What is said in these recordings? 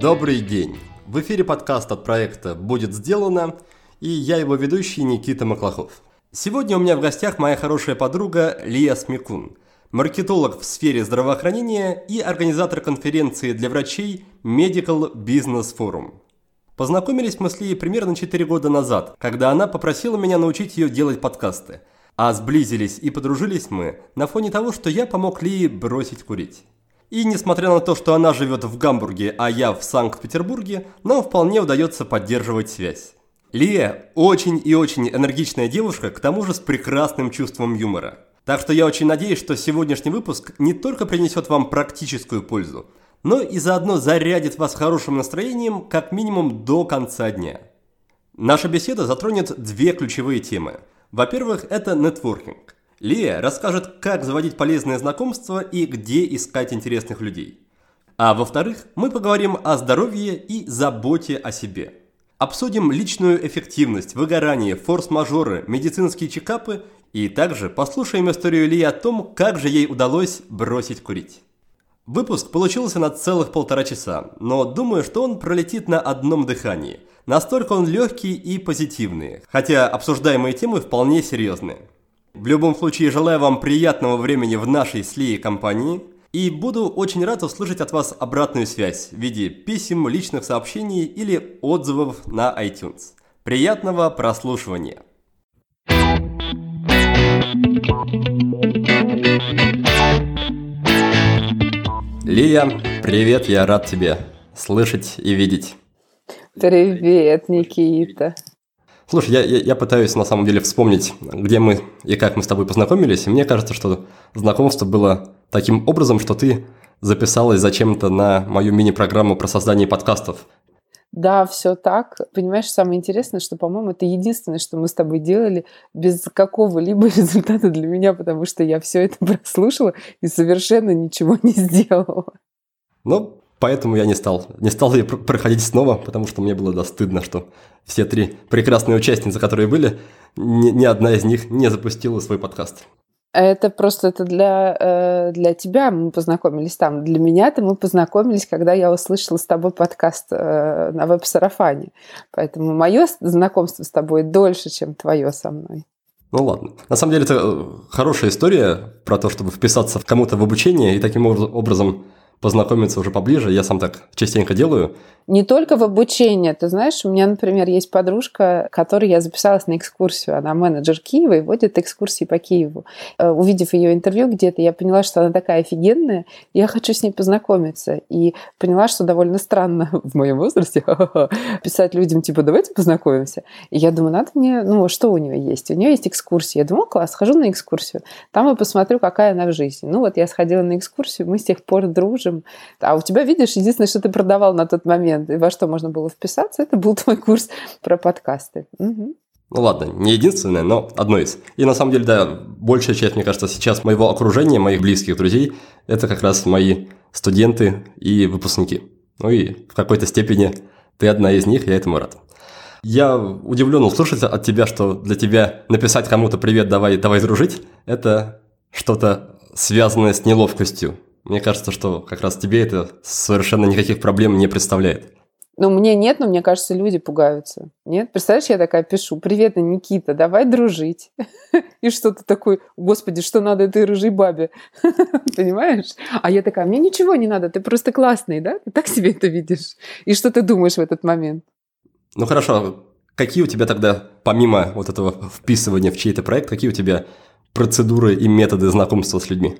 Добрый день! В эфире подкаст от проекта «Будет сделано» и я его ведущий Никита Маклахов. Сегодня у меня в гостях моя хорошая подруга Лия Смекун, маркетолог в сфере здравоохранения и организатор конференции для врачей Medical Business Forum. Познакомились мы с Лией примерно 4 года назад, когда она попросила меня научить ее делать подкасты. А сблизились и подружились мы на фоне того, что я помог Лии бросить курить. И несмотря на то, что она живет в Гамбурге, а я в Санкт-Петербурге, нам вполне удается поддерживать связь. Лия очень и очень энергичная девушка, к тому же с прекрасным чувством юмора. Так что я очень надеюсь, что сегодняшний выпуск не только принесет вам практическую пользу, но и заодно зарядит вас хорошим настроением как минимум до конца дня. Наша беседа затронет две ключевые темы. Во-первых, это нетворкинг. Лия расскажет, как заводить полезные знакомства и где искать интересных людей. А во-вторых, мы поговорим о здоровье и заботе о себе. Обсудим личную эффективность, выгорание, форс-мажоры, медицинские чекапы и также послушаем историю Лии о том, как же ей удалось бросить курить. Выпуск получился на целых полтора часа, но думаю, что он пролетит на одном дыхании. Настолько он легкий и позитивный, хотя обсуждаемые темы вполне серьезные. В любом случае, желаю вам приятного времени в нашей с компании и буду очень рад услышать от вас обратную связь в виде писем, личных сообщений или отзывов на iTunes. Приятного прослушивания! Лия, привет, я рад тебя слышать и видеть. Привет, Никита. Слушай, я, я, я пытаюсь на самом деле вспомнить, где мы и как мы с тобой познакомились, и мне кажется, что знакомство было таким образом, что ты записалась зачем-то на мою мини-программу про создание подкастов. Да, все так. Понимаешь, самое интересное, что, по-моему, это единственное, что мы с тобой делали без какого-либо результата для меня, потому что я все это прослушала и совершенно ничего не сделала. Ну, поэтому я не стал. Не стал ее проходить снова, потому что мне было да стыдно, что все три прекрасные участницы, которые были, ни, ни одна из них не запустила свой подкаст. Это просто это для, э, для тебя мы познакомились там. Для меня-то мы познакомились, когда я услышала с тобой подкаст э, на веб-сарафане. Поэтому мое знакомство с тобой дольше, чем твое со мной. Ну ладно. На самом деле это э, хорошая история про то, чтобы вписаться кому-то в обучение и таким образом познакомиться уже поближе. Я сам так частенько делаю. Не только в обучении. Ты знаешь, у меня, например, есть подружка, которой я записалась на экскурсию. Она менеджер Киева и водит экскурсии по Киеву. Э, увидев ее интервью где-то, я поняла, что она такая офигенная. Я хочу с ней познакомиться. И поняла, что довольно странно в моем возрасте писать людям, типа, давайте познакомимся. И я думаю, надо мне, ну, что у нее есть? У нее есть экскурсия. Я думаю, класс, схожу на экскурсию. Там и посмотрю, какая она в жизни. Ну, вот я сходила на экскурсию, мы с тех пор дружим можем. А у тебя, видишь, единственное, что ты продавал на тот момент и во что можно было вписаться, это был твой курс про подкасты. Угу. Ну ладно, не единственное, но одно из. И на самом деле, да, большая часть, мне кажется, сейчас моего окружения, моих близких друзей, это как раз мои студенты и выпускники. Ну и в какой-то степени ты одна из них, я этому рад. Я удивлен услышать от тебя, что для тебя написать кому-то «Привет, давай, давай дружить» – это что-то связанное с неловкостью. Мне кажется, что как раз тебе это совершенно никаких проблем не представляет. Ну, мне нет, но мне кажется, люди пугаются. Нет? Представляешь, я такая пишу, привет, Никита, давай дружить. И что ты такой, господи, что надо этой рыжей бабе? Понимаешь? А я такая, мне ничего не надо, ты просто классный, да? Ты так себе это видишь? И что ты думаешь в этот момент? Ну, хорошо. Какие у тебя тогда, помимо вот этого вписывания в чей-то проект, какие у тебя процедуры и методы знакомства с людьми?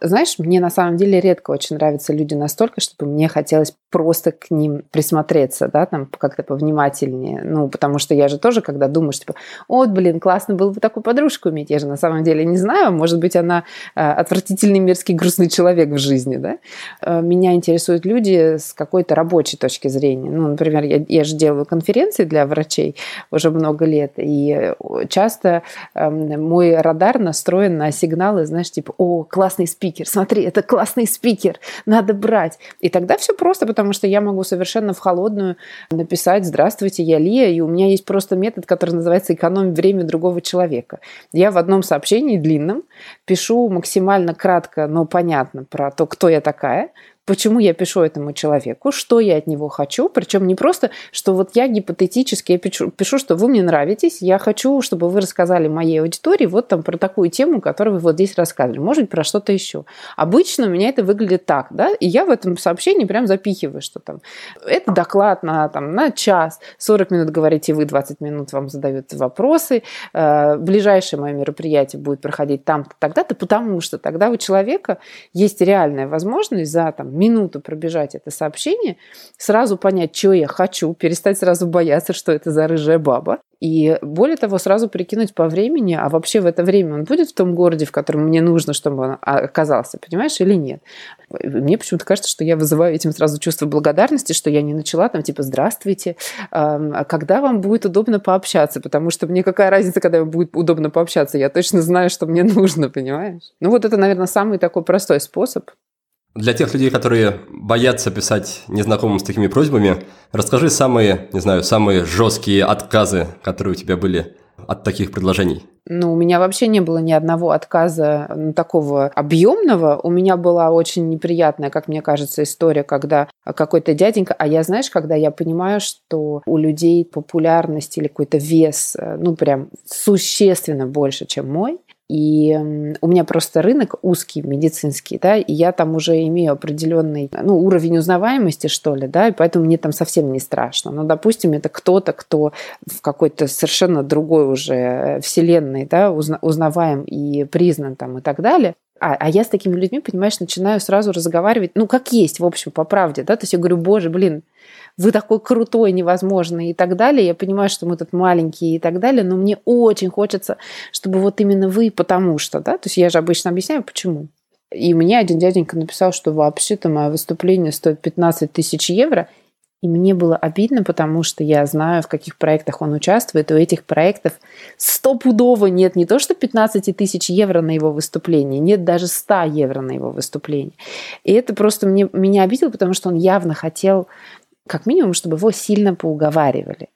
Знаешь, мне на самом деле редко очень нравятся люди настолько, чтобы мне хотелось просто к ним присмотреться, да, там как-то повнимательнее. Ну, потому что я же тоже, когда думаешь, типа, вот, блин, классно было бы такую подружку иметь, я же на самом деле не знаю, может быть, она э, отвратительный, мерзкий, грустный человек в жизни, да. Э, меня интересуют люди с какой-то рабочей точки зрения. Ну, например, я, я же делаю конференции для врачей уже много лет, и часто э, мой радар настроен на сигналы, знаешь, типа, о, классный спикер, спикер, смотри, это классный спикер, надо брать. И тогда все просто, потому что я могу совершенно в холодную написать «Здравствуйте, я Лия», и у меня есть просто метод, который называется «экономить время другого человека». Я в одном сообщении длинном пишу максимально кратко, но понятно про то, кто я такая, почему я пишу этому человеку, что я от него хочу, причем не просто, что вот я гипотетически я пишу, пишу, что вы мне нравитесь, я хочу, чтобы вы рассказали моей аудитории вот там про такую тему, которую вы вот здесь рассказывали, может быть, про что-то еще. Обычно у меня это выглядит так, да, и я в этом сообщении прям запихиваю, что там это доклад на, там, на час, 40 минут говорите вы, 20 минут вам задают вопросы, э, ближайшее мое мероприятие будет проходить там-то, тогда-то, потому что тогда у человека есть реальная возможность за там минуту пробежать это сообщение, сразу понять, что я хочу, перестать сразу бояться, что это за рыжая баба. И более того, сразу прикинуть по времени, а вообще в это время он будет в том городе, в котором мне нужно, чтобы он оказался, понимаешь, или нет. Мне почему-то кажется, что я вызываю этим сразу чувство благодарности, что я не начала там типа «Здравствуйте, а когда вам будет удобно пообщаться?» Потому что мне какая разница, когда будет удобно пообщаться? Я точно знаю, что мне нужно, понимаешь? Ну вот это, наверное, самый такой простой способ. Для тех людей, которые боятся писать незнакомым с такими просьбами, расскажи самые, не знаю, самые жесткие отказы, которые у тебя были от таких предложений. Ну, у меня вообще не было ни одного отказа такого объемного. У меня была очень неприятная, как мне кажется, история, когда какой-то дяденька, а я, знаешь, когда я понимаю, что у людей популярность или какой-то вес, э, ну, прям существенно больше, чем мой, и у меня просто рынок узкий, медицинский, да, и я там уже имею определенный ну, уровень узнаваемости, что ли, да, и поэтому мне там совсем не страшно. Но, допустим, это кто-то, кто в какой-то совершенно другой уже э, вселенной, да, узнаваем и признан там и так далее. А, а я с такими людьми, понимаешь, начинаю сразу разговаривать, ну, как есть, в общем, по правде, да, то есть я говорю, боже, блин, вы такой крутой, невозможный и так далее. Я понимаю, что мы тут маленькие и так далее, но мне очень хочется, чтобы вот именно вы, потому что, да, то есть я же обычно объясняю, почему. И мне один дяденька написал, что вообще-то мое выступление стоит 15 тысяч евро, и мне было обидно, потому что я знаю, в каких проектах он участвует. У этих проектов стопудово нет не то, что 15 тысяч евро на его выступление, нет даже 100 евро на его выступление. И это просто мне, меня обидело, потому что он явно хотел как минимум, чтобы его сильно поуговаривали.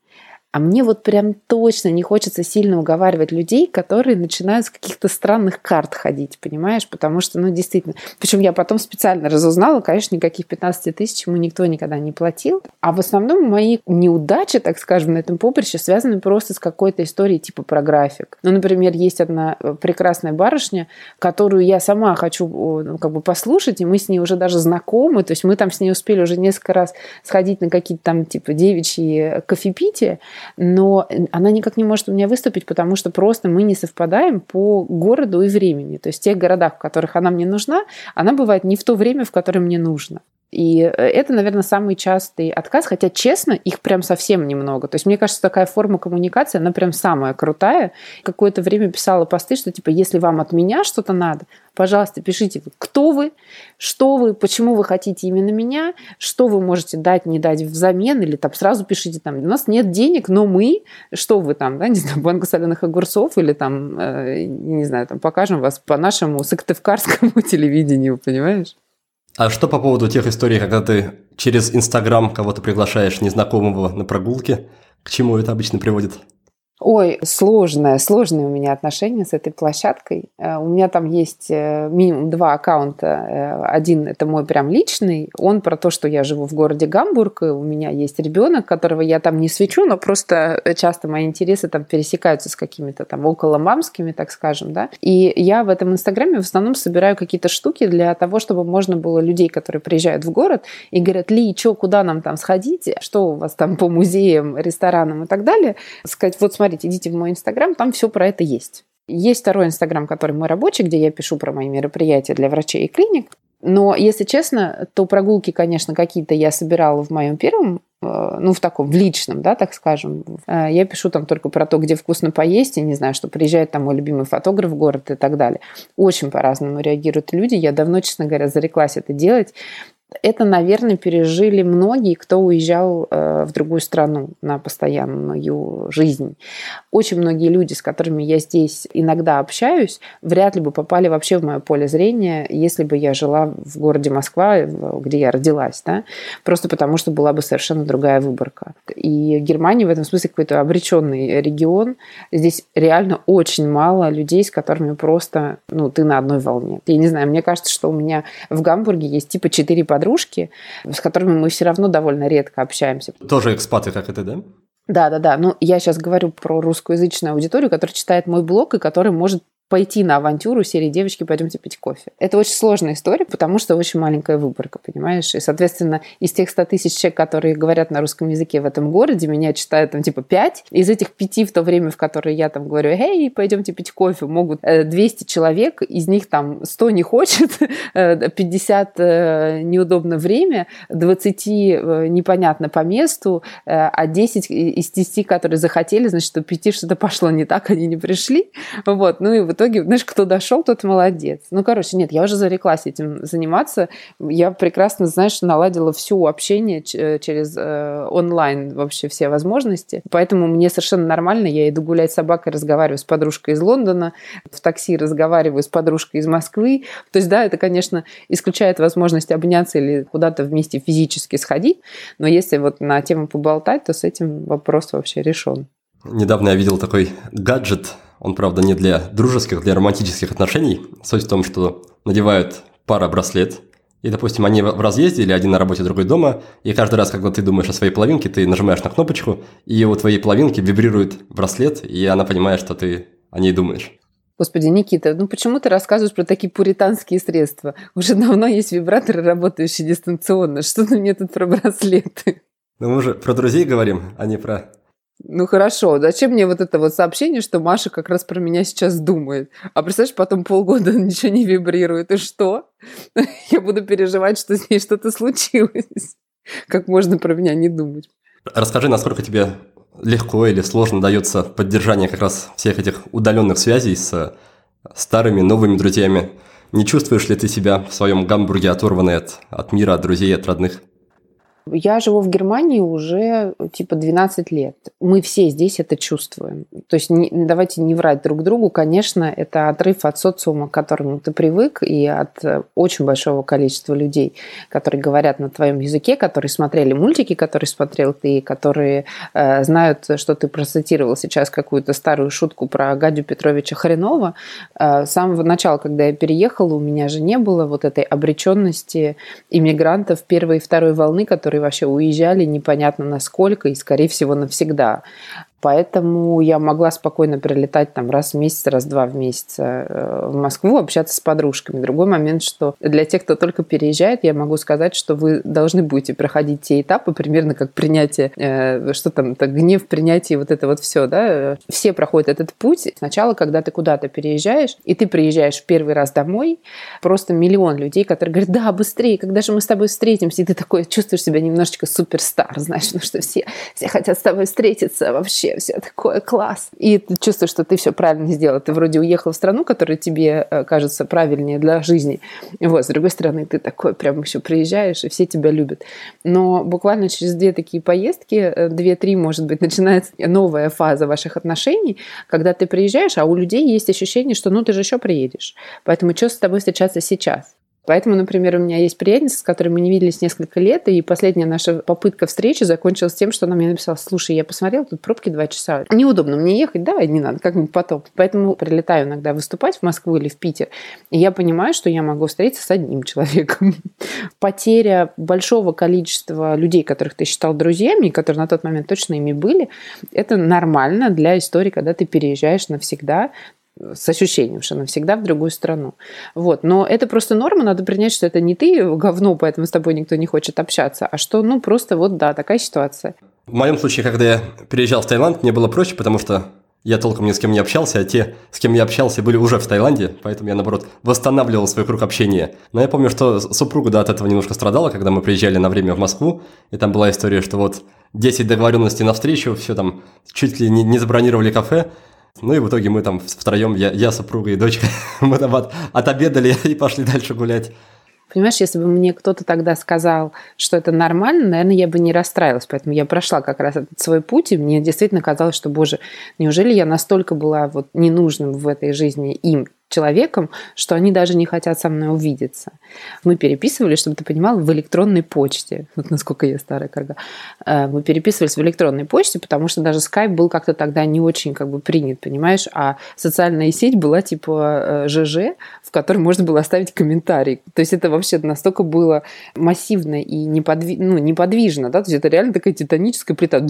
А мне вот прям точно не хочется сильно уговаривать людей, которые начинают с каких-то странных карт ходить, понимаешь? Потому что, ну, действительно. Причем я потом специально разузнала, конечно, никаких 15 тысяч ему никто никогда не платил. А в основном мои неудачи, так скажем, на этом поприще связаны просто с какой-то историей типа про график. Ну, например, есть одна э, прекрасная барышня, которую я сама хочу ну, как бы послушать, и мы с ней уже даже знакомы, то есть мы там с ней успели уже несколько раз сходить на какие-то там типа девичьи кофепития, но она никак не может у меня выступить, потому что просто мы не совпадаем по городу и времени. То есть в тех городах, в которых она мне нужна, она бывает не в то время, в которое мне нужно. И э, это, наверное, самый частый отказ, хотя, честно, их прям совсем немного. То есть, мне кажется, такая форма коммуникации, она прям самая крутая. Какое-то время писала посты, что, типа, если вам от меня что-то надо, пожалуйста, пишите, кто вы, что вы, почему вы хотите именно меня, что вы можете дать, не дать взамен, или там сразу пишите, там, у нас нет денег, но мы, что вы там, да, не знаю, банка соленых огурцов, или там, э, не знаю, там, покажем вас по нашему сыктывкарскому телевидению, понимаешь? А что по поводу тех историй, когда ты через Инстаграм кого-то приглашаешь незнакомого на прогулки? К чему это обычно приводит? Ой, сложное, сложные у меня отношения с этой площадкой. Э, у меня там есть э, минимум два аккаунта. Э, один это мой прям личный. Он про то, что я живу в городе Гамбург, и у меня есть ребенок, которого я там не свечу, но просто часто мои интересы там пересекаются с какими-то там около мамскими, так скажем, да. И я в этом инстаграме в основном собираю какие-то штуки для того, чтобы можно было людей, которые приезжают в город и говорят, Ли, что, куда нам там сходить, что у вас там по музеям, ресторанам и так далее, сказать, вот смотри, смотрите, идите в мой инстаграм, там все про это есть. Есть второй инстаграм, который мой рабочий, где я пишу про мои мероприятия для врачей и клиник. Но, если честно, то прогулки, конечно, какие-то я собирала в моем первом, э, ну, в таком, в личном, да, так скажем. Э, я пишу там только про то, где вкусно поесть, и не знаю, что приезжает там мой любимый фотограф в город и так далее. Очень по-разному реагируют люди. Я давно, честно говоря, зареклась это делать. Это, наверное, пережили многие, кто уезжал э, в другую страну на постоянную жизнь. Очень многие люди, с которыми я здесь иногда общаюсь, вряд ли бы попали вообще в мое поле зрения, если бы я жила в городе Москва, где я родилась, да? просто потому что была бы совершенно другая выборка. И Германия в этом смысле какой-то обреченный регион. Здесь реально очень мало людей, с которыми просто, ну, ты на одной волне. Я не знаю, мне кажется, что у меня в Гамбурге есть типа четыре подружки, с которыми мы все равно довольно редко общаемся. Тоже экспаты, как это, да? Да, да, да. Ну, я сейчас говорю про русскоязычную аудиторию, которая читает мой блог и которая может пойти на авантюру серии «Девочки, пойдемте пить кофе». Это очень сложная история, потому что очень маленькая выборка, понимаешь? И, соответственно, из тех 100 тысяч человек, которые говорят на русском языке в этом городе, меня читают там типа 5. Из этих 5 в то время, в которое я там говорю «Эй, пойдемте пить кофе», могут 200 э, человек, из них там 100 не хочет, 50 э, э, неудобно время, 20 непонятно по месту, а 10 из 10, которые захотели, значит, у 5 что-то пошло не так, они не пришли. Вот. Ну и вот итоге, знаешь, кто дошел, тот молодец. Ну, короче, нет, я уже зареклась этим заниматься. Я прекрасно, знаешь, наладила всю общение э, через э, онлайн вообще все возможности. Поэтому мне совершенно нормально. Я иду гулять с собакой, разговариваю с подружкой из Лондона, в такси разговариваю с подружкой из Москвы. То есть, да, это, конечно, исключает возможность обняться или куда-то вместе физически сходить. Но если вот на тему поболтать, то с этим вопрос вообще решен. Недавно я видел такой гаджет, он, правда, не для дружеских, для романтических отношений. Суть в том, что надевают пара браслет, и, допустим, они в разъезде или один на работе, другой дома, и каждый раз, когда ты думаешь о своей половинке, ты нажимаешь на кнопочку, и у твоей половинки вибрирует браслет, и она понимает, что ты о ней думаешь. Господи, Никита, ну почему ты рассказываешь про такие пуританские средства? Уже давно есть вибраторы, работающие дистанционно. Что ты мне тут про браслеты? Ну мы же про друзей говорим, а не про ну хорошо, зачем мне вот это вот сообщение, что Маша как раз про меня сейчас думает? А представляешь, потом полгода ничего не вибрирует, и что? Я буду переживать, что с ней что-то случилось. Как можно про меня не думать? Расскажи, насколько тебе легко или сложно дается поддержание как раз всех этих удаленных связей с старыми, новыми друзьями. Не чувствуешь ли ты себя в своем гамбурге оторванной от, от мира, от друзей, от родных? Я живу в Германии уже типа 12 лет. Мы все здесь это чувствуем. То есть не, давайте не врать друг другу. Конечно, это отрыв от социума, к которому ты привык, и от э, очень большого количества людей, которые говорят на твоем языке, которые смотрели мультики, которые смотрел ты, которые э, знают, что ты процитировал сейчас какую-то старую шутку про Гадю Петровича Хренова. Э, с самого начала, когда я переехала, у меня же не было вот этой обреченности иммигрантов первой и второй волны, которые вообще уезжали непонятно насколько и, скорее всего, навсегда. Поэтому я могла спокойно прилетать там раз в месяц, раз-два в месяц э, в Москву, общаться с подружками. Другой момент, что для тех, кто только переезжает, я могу сказать, что вы должны будете проходить те этапы, примерно как принятие, э, что там, это гнев, принятие, вот это вот все, да. Все проходят этот путь. Сначала, когда ты куда-то переезжаешь, и ты приезжаешь в первый раз домой, просто миллион людей, которые говорят, да, быстрее, когда же мы с тобой встретимся, и ты такой чувствуешь себя немножечко суперстар, знаешь, ну что все, все хотят с тобой встретиться вообще, вообще все такое класс. И ты чувствуешь, что ты все правильно сделал. Ты вроде уехал в страну, которая тебе э, кажется правильнее для жизни. Вот, с другой стороны, ты такой прям еще приезжаешь, и все тебя любят. Но буквально через две такие поездки, э, две-три, может быть, начинается новая фаза ваших отношений, когда ты приезжаешь, а у людей есть ощущение, что ну ты же еще приедешь. Поэтому что с тобой встречаться сейчас? Поэтому, например, у меня есть приятница, с которой мы не виделись несколько лет, и последняя наша попытка встречи закончилась тем, что она мне написала, слушай, я посмотрела, тут пробки два часа. Неудобно мне ехать, давай, не надо, как-нибудь потом. Поэтому прилетаю иногда выступать в Москву или в Питер, и я понимаю, что я могу встретиться с одним человеком. Потеря большого количества людей, которых ты считал друзьями, которые на тот момент точно ими были, это нормально для истории, когда ты переезжаешь навсегда, с ощущением, что навсегда в другую страну. Вот. Но это просто норма, надо принять, что это не ты говно, поэтому с тобой никто не хочет общаться, а что, ну, просто вот, да, такая ситуация. В моем случае, когда я переезжал в Таиланд, мне было проще, потому что я толком ни с кем не общался, а те, с кем я общался, были уже в Таиланде, поэтому я, наоборот, восстанавливал свой круг общения. Но я помню, что супруга, да, от этого немножко страдала, когда мы приезжали на время в Москву, и там была история, что вот 10 договоренностей на встречу, все там чуть ли не, не забронировали кафе, ну и в итоге мы там втроем, я, я супруга и дочка, мы там от, отобедали и пошли дальше гулять. Понимаешь, если бы мне кто-то тогда сказал, что это нормально, наверное, я бы не расстраивалась. Поэтому я прошла как раз этот свой путь, и мне действительно казалось, что, боже, неужели я настолько была вот ненужным в этой жизни им, человеком, что они даже не хотят со мной увидеться. Мы переписывались, чтобы ты понимал, в электронной почте. Вот насколько я старая карга. Э, мы переписывались в электронной почте, потому что даже скайп был как-то тогда не очень как бы принят, понимаешь? А социальная сеть была типа ЖЖ, в которой можно было оставить комментарий. То есть это вообще настолько было массивно и неподви... ну, неподвижно, да? То есть это реально такая титаническая плита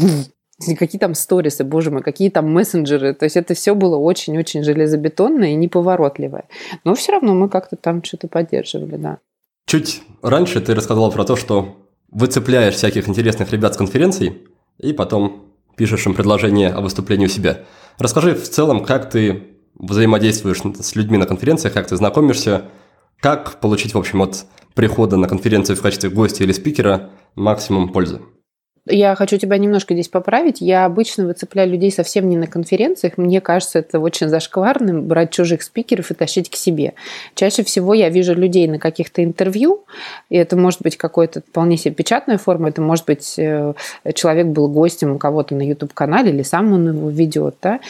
какие там сторисы, боже мой, какие там мессенджеры. То есть это все было очень-очень железобетонное и неповоротливое. Но все равно мы как-то там что-то поддерживали, да. Чуть раньше ты рассказала про то, что выцепляешь всяких интересных ребят с конференций и потом пишешь им предложение о выступлении у себя. Расскажи в целом, как ты взаимодействуешь с людьми на конференциях, как ты знакомишься, как получить, в общем, от прихода на конференцию в качестве гостя или спикера максимум пользы. Я хочу тебя немножко здесь поправить. Я обычно выцепляю людей совсем не на конференциях. Мне кажется, это очень зашкварным брать чужих спикеров и тащить к себе. Чаще всего я вижу людей на каких-то интервью, и это может быть какой-то вполне себе печатная форма, это может быть э, человек был гостем у кого-то на YouTube-канале, или сам он его ведет. Да?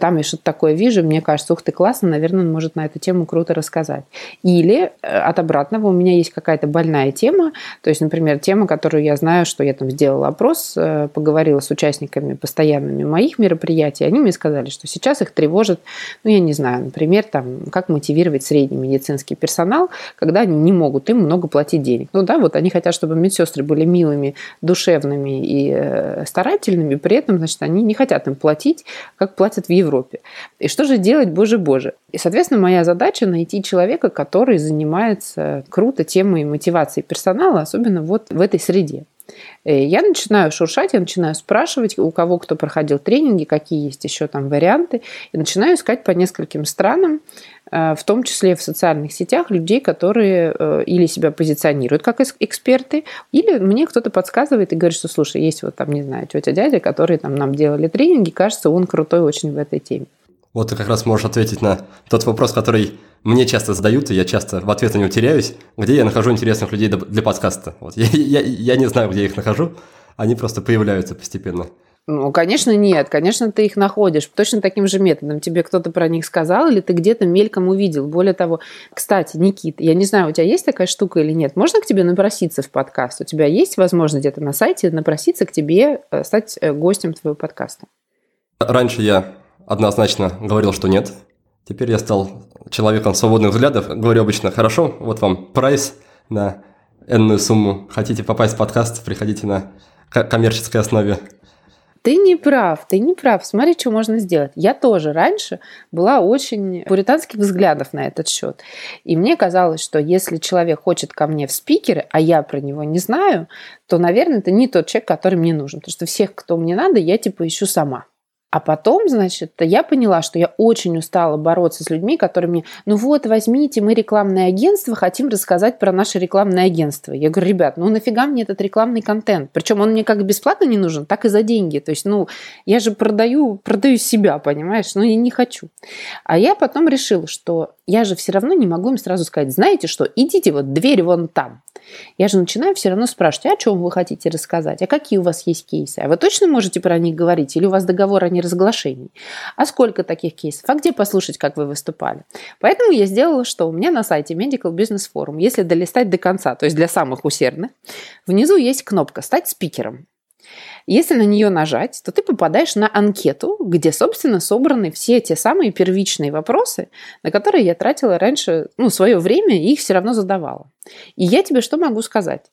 Там я что-то такое вижу, мне кажется, ух ты, классно, наверное, он может на эту тему круто рассказать. Или э, от обратного у меня есть какая-то больная тема, то есть, например, тема, которую я знаю, что я там сделала опрос, э, поговорила с участниками постоянными моих мероприятий, они мне сказали, что сейчас их тревожит, ну, я не знаю, например, там, как мотивировать средний медицинский персонал, когда они не могут им много платить денег. Ну да, вот они хотят, чтобы медсестры были милыми, душевными и э, старательными, при этом, значит, они не хотят им платить, как платят в Европе. И что же делать, боже-боже? И, соответственно, моя задача найти человека, который занимается круто темой мотивации персонала, особенно вот в этой среде. Э, я начинаю шуршать, я начинаю спрашивать, у кого кто проходил тренинги, какие есть еще там варианты, и начинаю искать по нескольким странам, э, в том числе в социальных сетях, людей, которые э, или себя позиционируют как эксперты, или мне кто-то подсказывает и говорит, что, слушай, есть вот там, не знаю, тетя, дядя, которые там нам делали тренинги, кажется, он крутой очень в этой теме. Вот ты как раз можешь ответить на тот вопрос, который мне часто задают, и я часто в ответ на него теряюсь, где я нахожу интересных людей для подкаста. Вот. Я, я, я не знаю, где я их нахожу, они просто появляются постепенно. Ну, конечно, нет. Конечно, ты их находишь точно таким же методом. Тебе кто-то про них сказал, или ты где-то мельком увидел. Более того, кстати, Никит, я не знаю, у тебя есть такая штука или нет. Можно к тебе напроситься в подкаст? У тебя есть возможность где-то на сайте напроситься к тебе, э, стать э, гостем твоего подкаста? Раньше я однозначно говорил, что нет. Теперь я стал человеком свободных взглядов. Говорю обычно, хорошо, вот вам прайс на энную сумму. Хотите попасть в подкаст, приходите на коммерческой основе. Ты не прав, ты не прав. Смотри, что можно сделать. Я тоже раньше была очень пуританских взглядов на этот счет. И мне казалось, что если человек хочет ко мне в спикеры, а я про него не знаю, то, наверное, это не тот человек, который мне нужен. Потому что всех, кто мне надо, я типа ищу сама. А потом, значит, я поняла, что я очень устала бороться с людьми, которые мне, ну вот, возьмите, мы рекламное агентство, хотим рассказать про наше рекламное агентство. Я говорю, ребят, ну нафига мне этот рекламный контент? Причем он мне как бесплатно не нужен, так и за деньги. То есть, ну, я же продаю, продаю себя, понимаешь? Ну, я не хочу. А я потом решила, что я же все равно не могу им сразу сказать, знаете что, идите вот дверь вон там. Я же начинаю все равно спрашивать, а о чем вы хотите рассказать, а какие у вас есть кейсы, а вы точно можете про них говорить, или у вас договор о неразглашении, а сколько таких кейсов, а где послушать, как вы выступали. Поэтому я сделала, что у меня на сайте Medical Business Forum, если долистать до конца, то есть для самых усердных, внизу есть кнопка «Стать спикером». Если на нее нажать, то ты попадаешь на анкету, где, собственно, собраны все те самые первичные вопросы, на которые я тратила раньше ну, свое время и их все равно задавала. И я тебе что могу сказать?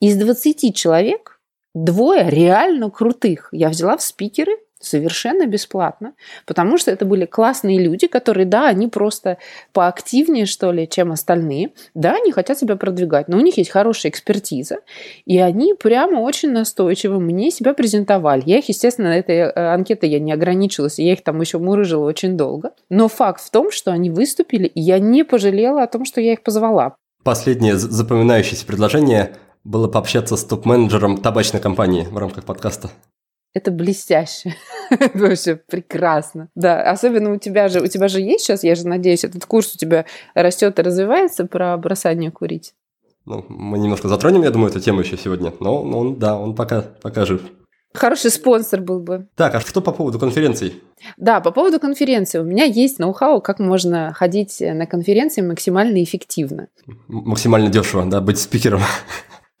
Из 20 человек двое реально крутых я взяла в спикеры – совершенно бесплатно, потому что это были классные люди, которые, да, они просто поактивнее, что ли, чем остальные, да, они хотят себя продвигать, но у них есть хорошая экспертиза, и они прямо очень настойчиво мне себя презентовали. Я их, естественно, этой э, анкетой я не ограничилась, я их там еще мурыжила очень долго, но факт в том, что они выступили, и я не пожалела о том, что я их позвала. Последнее запоминающееся предложение было пообщаться с топ-менеджером табачной компании в рамках подкаста. Это блестяще. Это вообще прекрасно. Да, особенно у тебя же, у тебя же есть сейчас, я же надеюсь, этот курс у тебя растет и развивается про бросание курить. Ну, мы немножко затронем, я думаю, эту тему еще сегодня, но он, да, он пока, пока жив. Хороший спонсор был бы. Так, а что по поводу конференций? Да, по поводу конференции. У меня есть ноу-хау, как можно ходить на конференции максимально эффективно. Максимально дешево, да, быть спикером.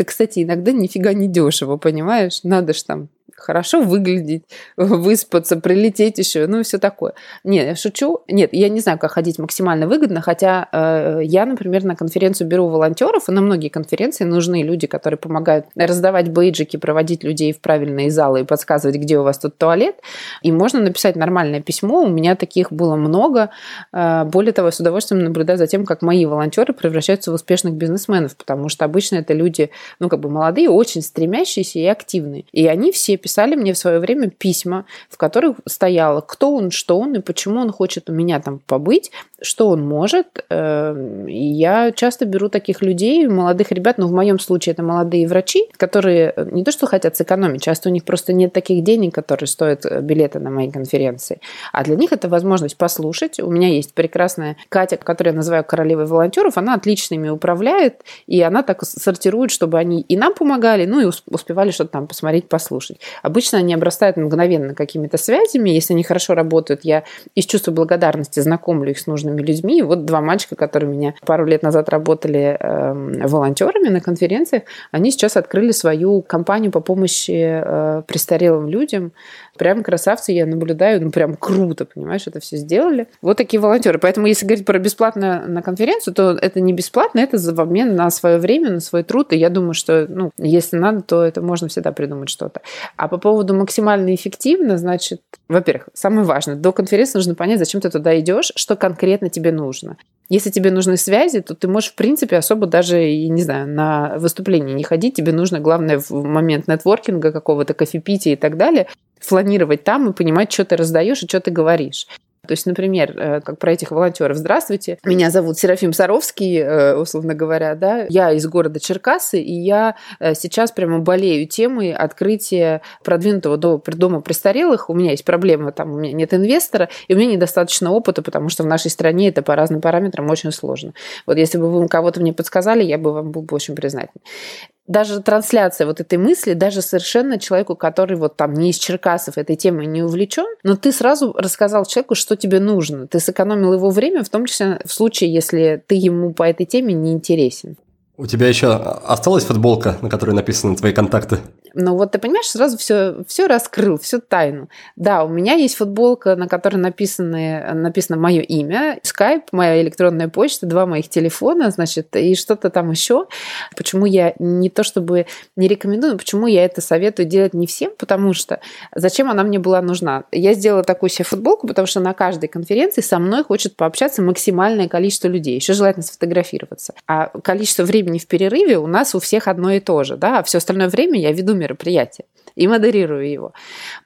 Это, кстати, иногда нифига не дешево, понимаешь? Надо же там хорошо выглядеть, выспаться, прилететь еще, ну и все такое. Нет, я шучу. Нет, я не знаю, как ходить максимально выгодно, хотя э, я, например, на конференцию беру волонтеров, и на многие конференции нужны люди, которые помогают раздавать бейджики, проводить людей в правильные залы и подсказывать, где у вас тут туалет. И можно написать нормальное письмо. У меня таких было много. Э, более того, с удовольствием наблюдаю за тем, как мои волонтеры превращаются в успешных бизнесменов, потому что обычно это люди, ну, как бы молодые, очень стремящиеся и активные. И они все писали писали мне в свое время письма, в которых стояло, кто он, что он и почему он хочет у меня там побыть, что он может. Эм, я часто беру таких людей, молодых ребят, но в моем случае это молодые врачи, которые э, не то что хотят сэкономить, часто у них просто нет таких денег, которые стоят э, билеты на мои конференции. А для них это возможность послушать. У меня есть прекрасная Катя, которую я называю королевой волонтеров, она отлично ими управляет, и она так сортирует, чтобы они и нам помогали, ну и успевали что-то там посмотреть, послушать. Обычно они обрастают мгновенно какими-то связями. Если они хорошо работают, я из чувства благодарности знакомлю их с нужными людьми. Вот два мальчика, которые меня пару лет назад работали э, волонтерами на конференциях, они сейчас открыли свою компанию по помощи э, престарелым людям. Прям красавцы, я наблюдаю, ну прям круто, понимаешь, это все сделали. Вот такие волонтеры. Поэтому если говорить про бесплатно на конференцию, то это не бесплатно, это за обмен на свое время, на свой труд. И я думаю, что, ну, если надо, то это можно всегда придумать что-то. А по поводу максимально эффективно, значит, во-первых, самое важное, до конференции нужно понять, зачем ты туда идешь, что конкретно тебе нужно. Если тебе нужны связи, то ты можешь, в принципе, особо даже, не знаю, на выступление не ходить. Тебе нужно, главное, в момент нетворкинга какого-то, кофепития и так далее, фланировать там и понимать, что ты раздаешь и что ты говоришь. То есть, например, э, как про этих волонтеров. Здравствуйте, меня зовут Серафим Саровский, э, условно говоря, да. Я из города Черкасы, и я э, сейчас прямо болею темой открытия продвинутого дома престарелых. У меня есть проблема, там у меня нет инвестора, и у меня недостаточно опыта, потому что в нашей стране это по разным параметрам очень сложно. Вот если бы вы кого-то мне подсказали, я бы вам был бы очень признательна даже трансляция вот этой мысли, даже совершенно человеку, который вот там не из Черкасов этой темой не увлечен, но ты сразу рассказал человеку, что тебе нужно. Ты сэкономил его время, в том числе в случае, если ты ему по этой теме не интересен. У тебя еще осталась футболка, на которой написаны твои контакты? Ну вот ты понимаешь, сразу все, все раскрыл, всю тайну. Да, у меня есть футболка, на которой написаны, написано мое имя, скайп, моя электронная почта, два моих телефона, значит, и что-то там еще. Почему я не то чтобы не рекомендую, но почему я это советую делать не всем, потому что зачем она мне была нужна? Я сделала такую себе футболку, потому что на каждой конференции со мной хочет пообщаться максимальное количество людей, еще желательно сфотографироваться. А количество времени в перерыве у нас у всех одно и то же, да, а все остальное время я веду мероприятие и модерирую его.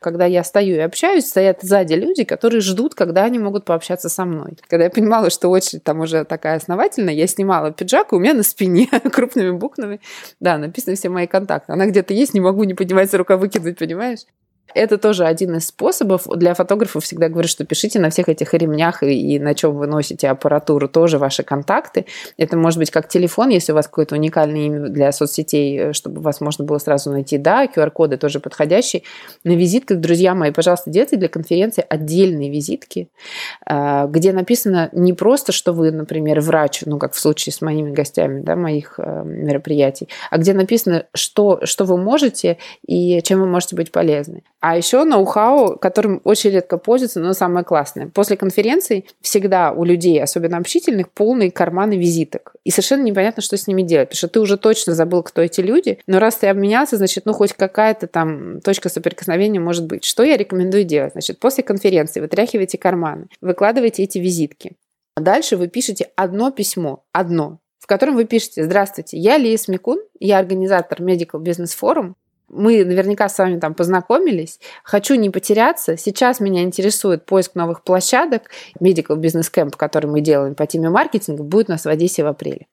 Когда я стою и общаюсь, стоят сзади люди, которые ждут, когда они могут пообщаться со мной. Когда я понимала, что очередь там уже такая основательная, я снимала пиджак, и у меня на спине крупными буквами, да, написаны все мои контакты. Она где-то есть, не могу не поднимать рука выкинуть, понимаешь? Это тоже один из способов. Для фотографов всегда говорю, что пишите на всех этих ремнях и, и на чем вы носите аппаратуру тоже ваши контакты. Это может быть как телефон, если у вас какое-то уникальное имя для соцсетей, э, чтобы вас можно было сразу найти. Да, QR-коды тоже подходящие. На визитках, друзья мои, пожалуйста, делайте для конференции отдельные визитки, э, где написано не просто, что вы, например, врач, ну, как в случае с моими гостями, да, моих э, мероприятий, а где написано, что, что вы можете и чем вы можете быть полезны. А еще ноу-хау, которым очень редко пользуются, но самое классное. После конференций всегда у людей, особенно общительных, полные карманы визиток. И совершенно непонятно, что с ними делать. Потому что ты уже точно забыл, кто эти люди. Но раз ты обменялся, значит, ну хоть какая-то там точка соприкосновения может быть. Что я рекомендую делать? Значит, после конференции вытряхивайте карманы, выкладывайте эти визитки. Дальше вы пишете одно письмо, одно, в котором вы пишете «Здравствуйте, я Лия Смекун, я организатор Medical Business Forum, мы наверняка с вами там познакомились. Хочу не потеряться. Сейчас меня интересует поиск новых площадок. Medical Business Camp, который мы делаем по теме маркетинга, будет у нас в Одессе в апреле.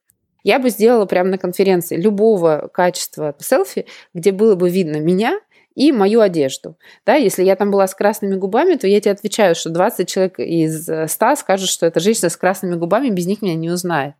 Я бы сделала прямо на конференции любого качества селфи, где было бы видно меня и мою одежду. Да, если я там была с красными губами, то я тебе отвечаю, что 20 человек из 100 скажут, что эта женщина с красными губами без них меня не узнает.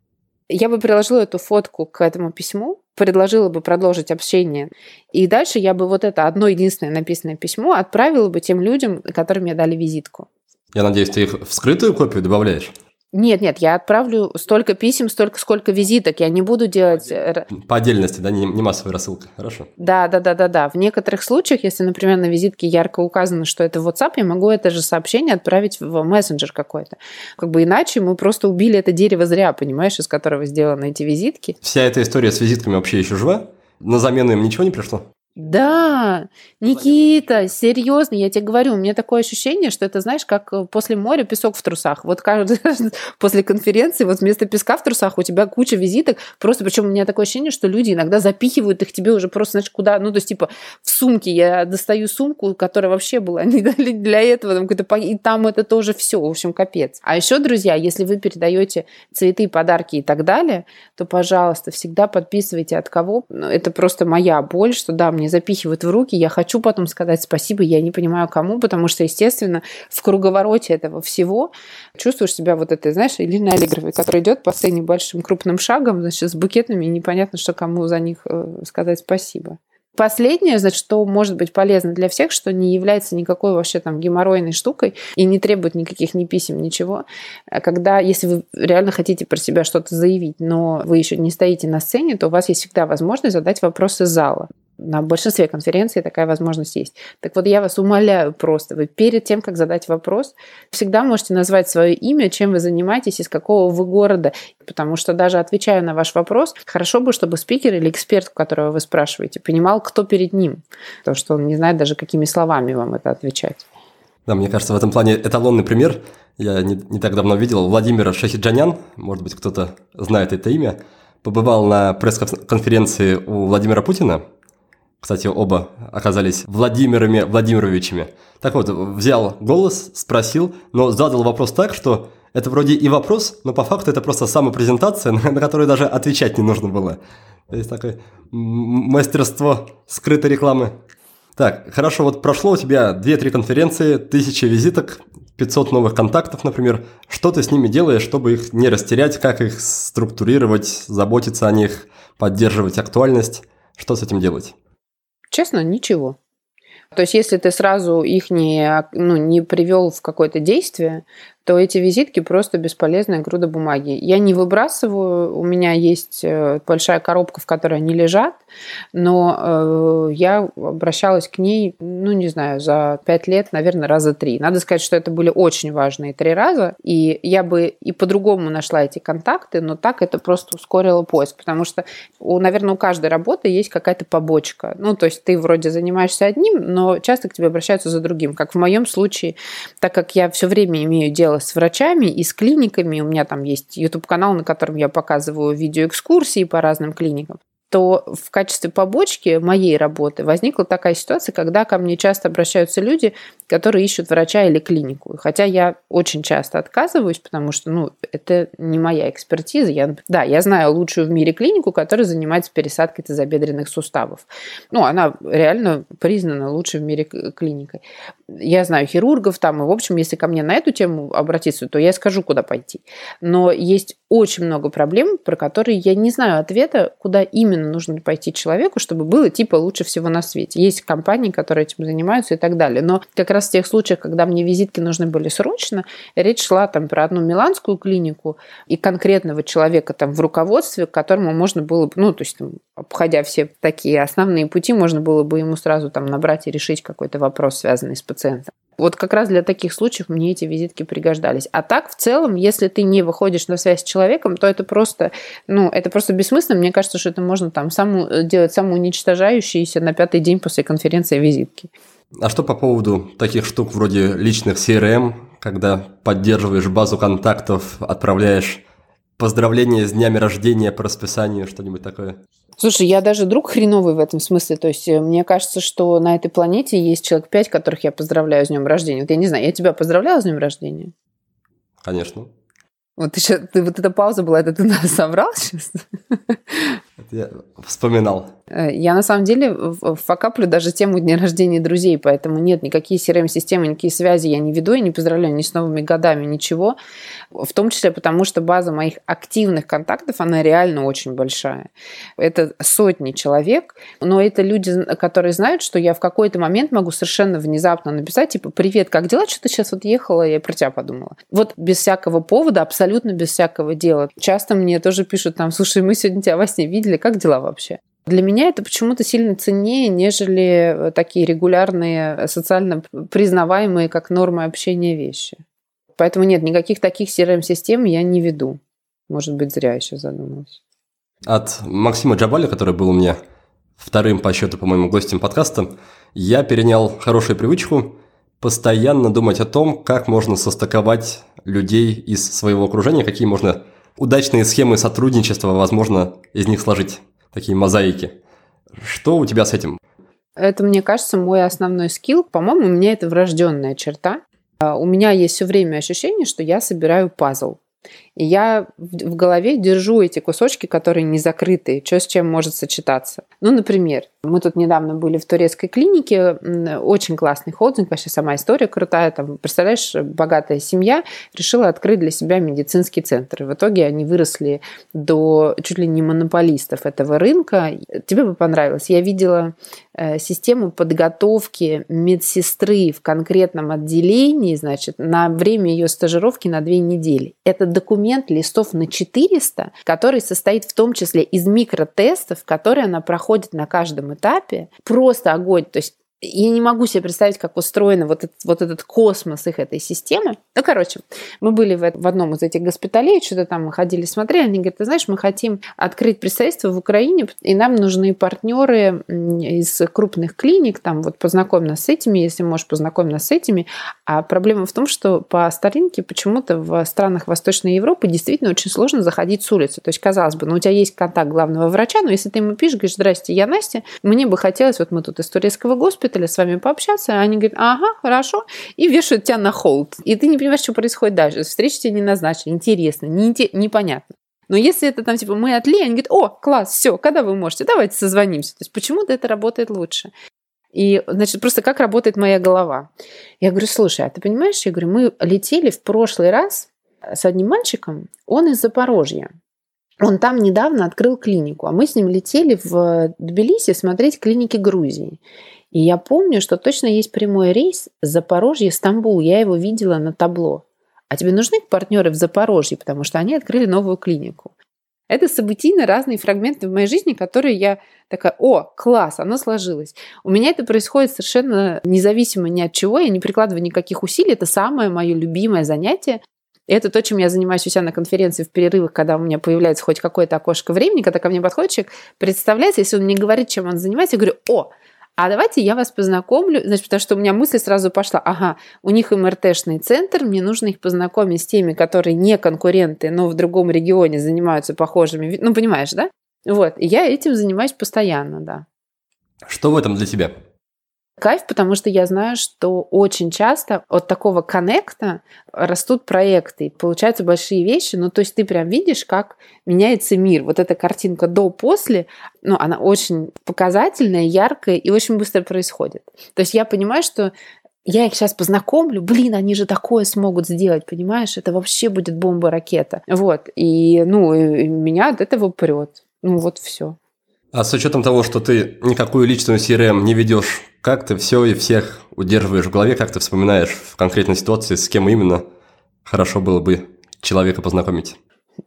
Я бы приложила эту фотку к этому письму, предложила бы продолжить общение. И дальше я бы вот это одно единственное написанное письмо отправила бы тем людям, которым мне дали визитку. Я надеюсь, ты их в скрытую копию добавляешь? Нет, нет, я отправлю столько писем, столько, сколько визиток. Я не буду делать... Э, По отдельности, да, не, не массовая рассылка. Хорошо. Да, да, да, да, да. В некоторых случаях, если, например, на визитке ярко указано, что это WhatsApp, я могу это же сообщение отправить в мессенджер какой-то. Как бы иначе мы просто убили это дерево зря, понимаешь, из которого сделаны эти визитки. Вся эта история с визитками вообще еще жива? На замену им ничего не пришло? Да, Никита, серьезно, я тебе говорю, у меня такое ощущение, что это, знаешь, как э, после моря песок в трусах. Вот каждый после конференции, вот вместо песка в трусах у тебя куча визиток. Просто, причем у меня такое ощущение, что люди иногда запихивают их тебе уже просто, знаешь, куда, ну, то есть, типа, в сумке. Я достаю сумку, которая вообще была не для этого, там, какой-то, и там это тоже все, в общем, капец. А еще, друзья, если вы передаете цветы, подарки и так далее, то, пожалуйста, всегда подписывайте от кого. Ну, это просто моя боль, что да, мне мне запихивают в руки, я хочу потом сказать спасибо, я не понимаю кому, потому что, естественно, в круговороте этого всего чувствуешь себя вот этой, знаешь, Элина Аллегровой, которая идет по сцене большим крупным шагом, значит, с букетами, и непонятно, что кому за них э, сказать спасибо. Последнее, значит, что может быть полезно для всех, что не является никакой вообще там геморройной штукой и не требует никаких ни писем, ничего. А когда, если вы реально хотите про себя что-то заявить, но вы еще не стоите на сцене, то у вас есть всегда возможность задать вопросы зала на большинстве конференций такая возможность есть. Так вот, я вас умоляю просто, вы перед тем, как задать вопрос, всегда можете назвать свое имя, чем вы занимаетесь, из какого вы города. Потому что даже отвечая на ваш вопрос, хорошо бы, чтобы спикер или эксперт, которого вы спрашиваете, понимал, кто перед ним. Потому что он не знает даже, какими словами вам это отвечать. Да, мне кажется, в этом плане эталонный пример. Я не, не так давно видел Владимира Шахиджанян, может быть, кто-то знает это имя, побывал на пресс-конференции у Владимира Путина, кстати, оба оказались Владимирами Владимировичами. Так вот, взял голос, спросил, но задал вопрос так, что это вроде и вопрос, но по факту это просто самопрезентация, на которую даже отвечать не нужно было. То есть такое мастерство скрытой рекламы. Так, хорошо, вот прошло у тебя 2-3 конференции, тысячи визиток, 500 новых контактов, например. Что ты с ними делаешь, чтобы их не растерять, как их структурировать, заботиться о них, поддерживать актуальность? Что с этим делать? Честно, ничего. То есть, если ты сразу их не, ну, не привел в какое-то действие, то эти визитки просто бесполезная груда бумаги. Я не выбрасываю, у меня есть э, большая коробка, в которой они лежат, но э, я обращалась к ней, ну, не знаю, за пять лет, наверное, раза три. Надо сказать, что это были очень важные три раза, и я бы и по-другому нашла эти контакты, но так это просто ускорило поиск, потому что, у, наверное, у каждой работы есть какая-то побочка. Ну, то есть ты вроде занимаешься одним, но часто к тебе обращаются за другим. Как в моем случае, так как я все время имею дело дело с врачами и с клиниками. У меня там есть YouTube-канал, на котором я показываю видеоэкскурсии по разным клиникам то в качестве побочки моей работы возникла такая ситуация, когда ко мне часто обращаются люди, которые ищут врача или клинику. Хотя я очень часто отказываюсь, потому что ну, это не моя экспертиза. Я, да, я знаю лучшую в мире клинику, которая занимается пересадкой тазобедренных суставов. Ну, она реально признана лучшей в мире клиникой. Я знаю хирургов там, и, в общем, если ко мне на эту тему обратиться, то я скажу, куда пойти. Но есть очень много проблем, про которые я не знаю ответа, куда именно нужно пойти человеку, чтобы было типа лучше всего на свете. Есть компании, которые этим занимаются и так далее. Но как раз в тех случаях, когда мне визитки нужны были срочно, речь шла там про одну миланскую клинику и конкретного человека там в руководстве, к которому можно было, ну, то есть там, обходя все такие основные пути, можно было бы ему сразу там набрать и решить какой-то вопрос, связанный с пациентом. Вот как раз для таких случаев мне эти визитки пригождались. А так, в целом, если ты не выходишь на связь с человеком, то это просто, ну, это просто бессмысленно. Мне кажется, что это можно там саму, делать самоуничтожающиеся на пятый день после конференции визитки. А что по поводу таких штук вроде личных CRM, когда поддерживаешь базу контактов, отправляешь поздравления с днями рождения по расписанию, что-нибудь такое? Слушай, я даже друг хреновый в этом смысле. То есть э, мне кажется, что на этой планете есть человек пять, которых я поздравляю с днем рождения. Вот я не знаю, я тебя поздравляла с днем рождения? Конечно. Вот, сейчас, ты, вот эта пауза была, это ты нас собрал сейчас? Я вспоминал. Э, я на самом деле факаплю даже тему дня рождения друзей, поэтому нет, никакие CRM-системы, никакие связи я не веду, я не поздравляю ни с новыми годами, ничего. В том числе потому, что база моих активных контактов, она реально очень большая. Это сотни человек, но это люди, которые знают, что я в какой-то момент могу совершенно внезапно написать, типа, привет, как дела? Что ты сейчас вот ехала? Я про тебя подумала. Вот без всякого повода, абсолютно без всякого дела. Часто мне тоже пишут там, слушай, мы сегодня тебя во сне видели, как дела вообще? Для меня это почему-то сильно ценнее, нежели такие регулярные, социально признаваемые как нормы общения вещи. Поэтому нет, никаких таких CRM-систем я не веду. Может быть, зря еще задумалась. От Максима Джабаля, который был у меня вторым по счету, по-моему, гостем подкаста, я перенял хорошую привычку постоянно думать о том, как можно состыковать людей из своего окружения, какие можно удачные схемы сотрудничества, возможно, из них сложить, такие мозаики. Что у тебя с этим? Это, мне кажется, мой основной скилл. По-моему, у меня это врожденная черта. А, у меня есть все время ощущение, что я собираю пазл. И я в голове держу эти кусочки, которые не закрыты, что с чем может сочетаться. Ну, например, мы тут недавно были в турецкой клинике, очень классный холдинг, вообще сама история крутая. Там, представляешь, богатая семья решила открыть для себя медицинский центр. И в итоге они выросли до чуть ли не монополистов этого рынка. Тебе бы понравилось. Я видела э, систему подготовки медсестры в конкретном отделении, значит, на время ее стажировки на две недели. Это документ листов на 400, который состоит в том числе из микротестов, которые она проходит на каждом этапе. Просто огонь. То есть я не могу себе представить, как устроен вот этот, вот этот космос их этой системы. Ну, короче, мы были в, в одном из этих госпиталей, что-то там мы ходили, смотрели, они говорят, ты знаешь, мы хотим открыть представительство в Украине, и нам нужны партнеры из крупных клиник, там вот познакомь нас с этими, если можешь, познакомь нас с этими. А проблема в том, что по старинке почему-то в странах Восточной Европы действительно очень сложно заходить с улицы. То есть, казалось бы, ну, у тебя есть контакт главного врача, но если ты ему пишешь, говоришь, здрасте, я Настя, мне бы хотелось, вот мы тут из турецкого госпиталя, хотели с вами пообщаться, а они говорят, ага, хорошо, и вешают тебя на холд. И ты не понимаешь, что происходит дальше. Встреча тебе не назначена, интересно, не, непонятно. Но если это там, типа, мы отли, они говорят, о, класс, все, когда вы можете, давайте созвонимся. То есть почему-то это работает лучше. И, значит, просто как работает моя голова. Я говорю, слушай, а ты понимаешь, я говорю, мы летели в прошлый раз с одним мальчиком, он из Запорожья. Он там недавно открыл клинику, а мы с ним летели в Тбилиси смотреть клиники Грузии. И я помню, что точно есть прямой рейс Запорожье-Стамбул. Я его видела на табло. А тебе нужны партнеры в Запорожье, потому что они открыли новую клинику. Это событийно разные фрагменты в моей жизни, которые я такая, о, класс, оно сложилось. У меня это происходит совершенно независимо ни от чего, я не прикладываю никаких усилий, это самое мое любимое занятие. И это то, чем я занимаюсь у себя на конференции в перерывах, когда у меня появляется хоть какое-то окошко времени, когда ко мне подходит человек, представляется, если он не говорит, чем он занимается, я говорю, о, а давайте я вас познакомлю, значит, потому что у меня мысль сразу пошла, ага, у них МРТшный центр, мне нужно их познакомить с теми, которые не конкуренты, но в другом регионе занимаются похожими, ну, понимаешь, да? Вот, и я этим занимаюсь постоянно, да. Что в этом для тебя? Кайф, потому что я знаю, что очень часто от такого коннекта растут проекты, получаются большие вещи. Ну, то есть ты прям видишь, как меняется мир. Вот эта картинка до-после, ну, она очень показательная, яркая и очень быстро происходит. То есть я понимаю, что я их сейчас познакомлю, блин, они же такое смогут сделать, понимаешь? Это вообще будет бомба-ракета. Вот, и, ну, и меня от этого прет. Ну, вот все. А с учетом того, что ты никакую личную CRM не ведешь, как ты все и всех удерживаешь в голове, как ты вспоминаешь в конкретной ситуации, с кем именно хорошо было бы человека познакомить?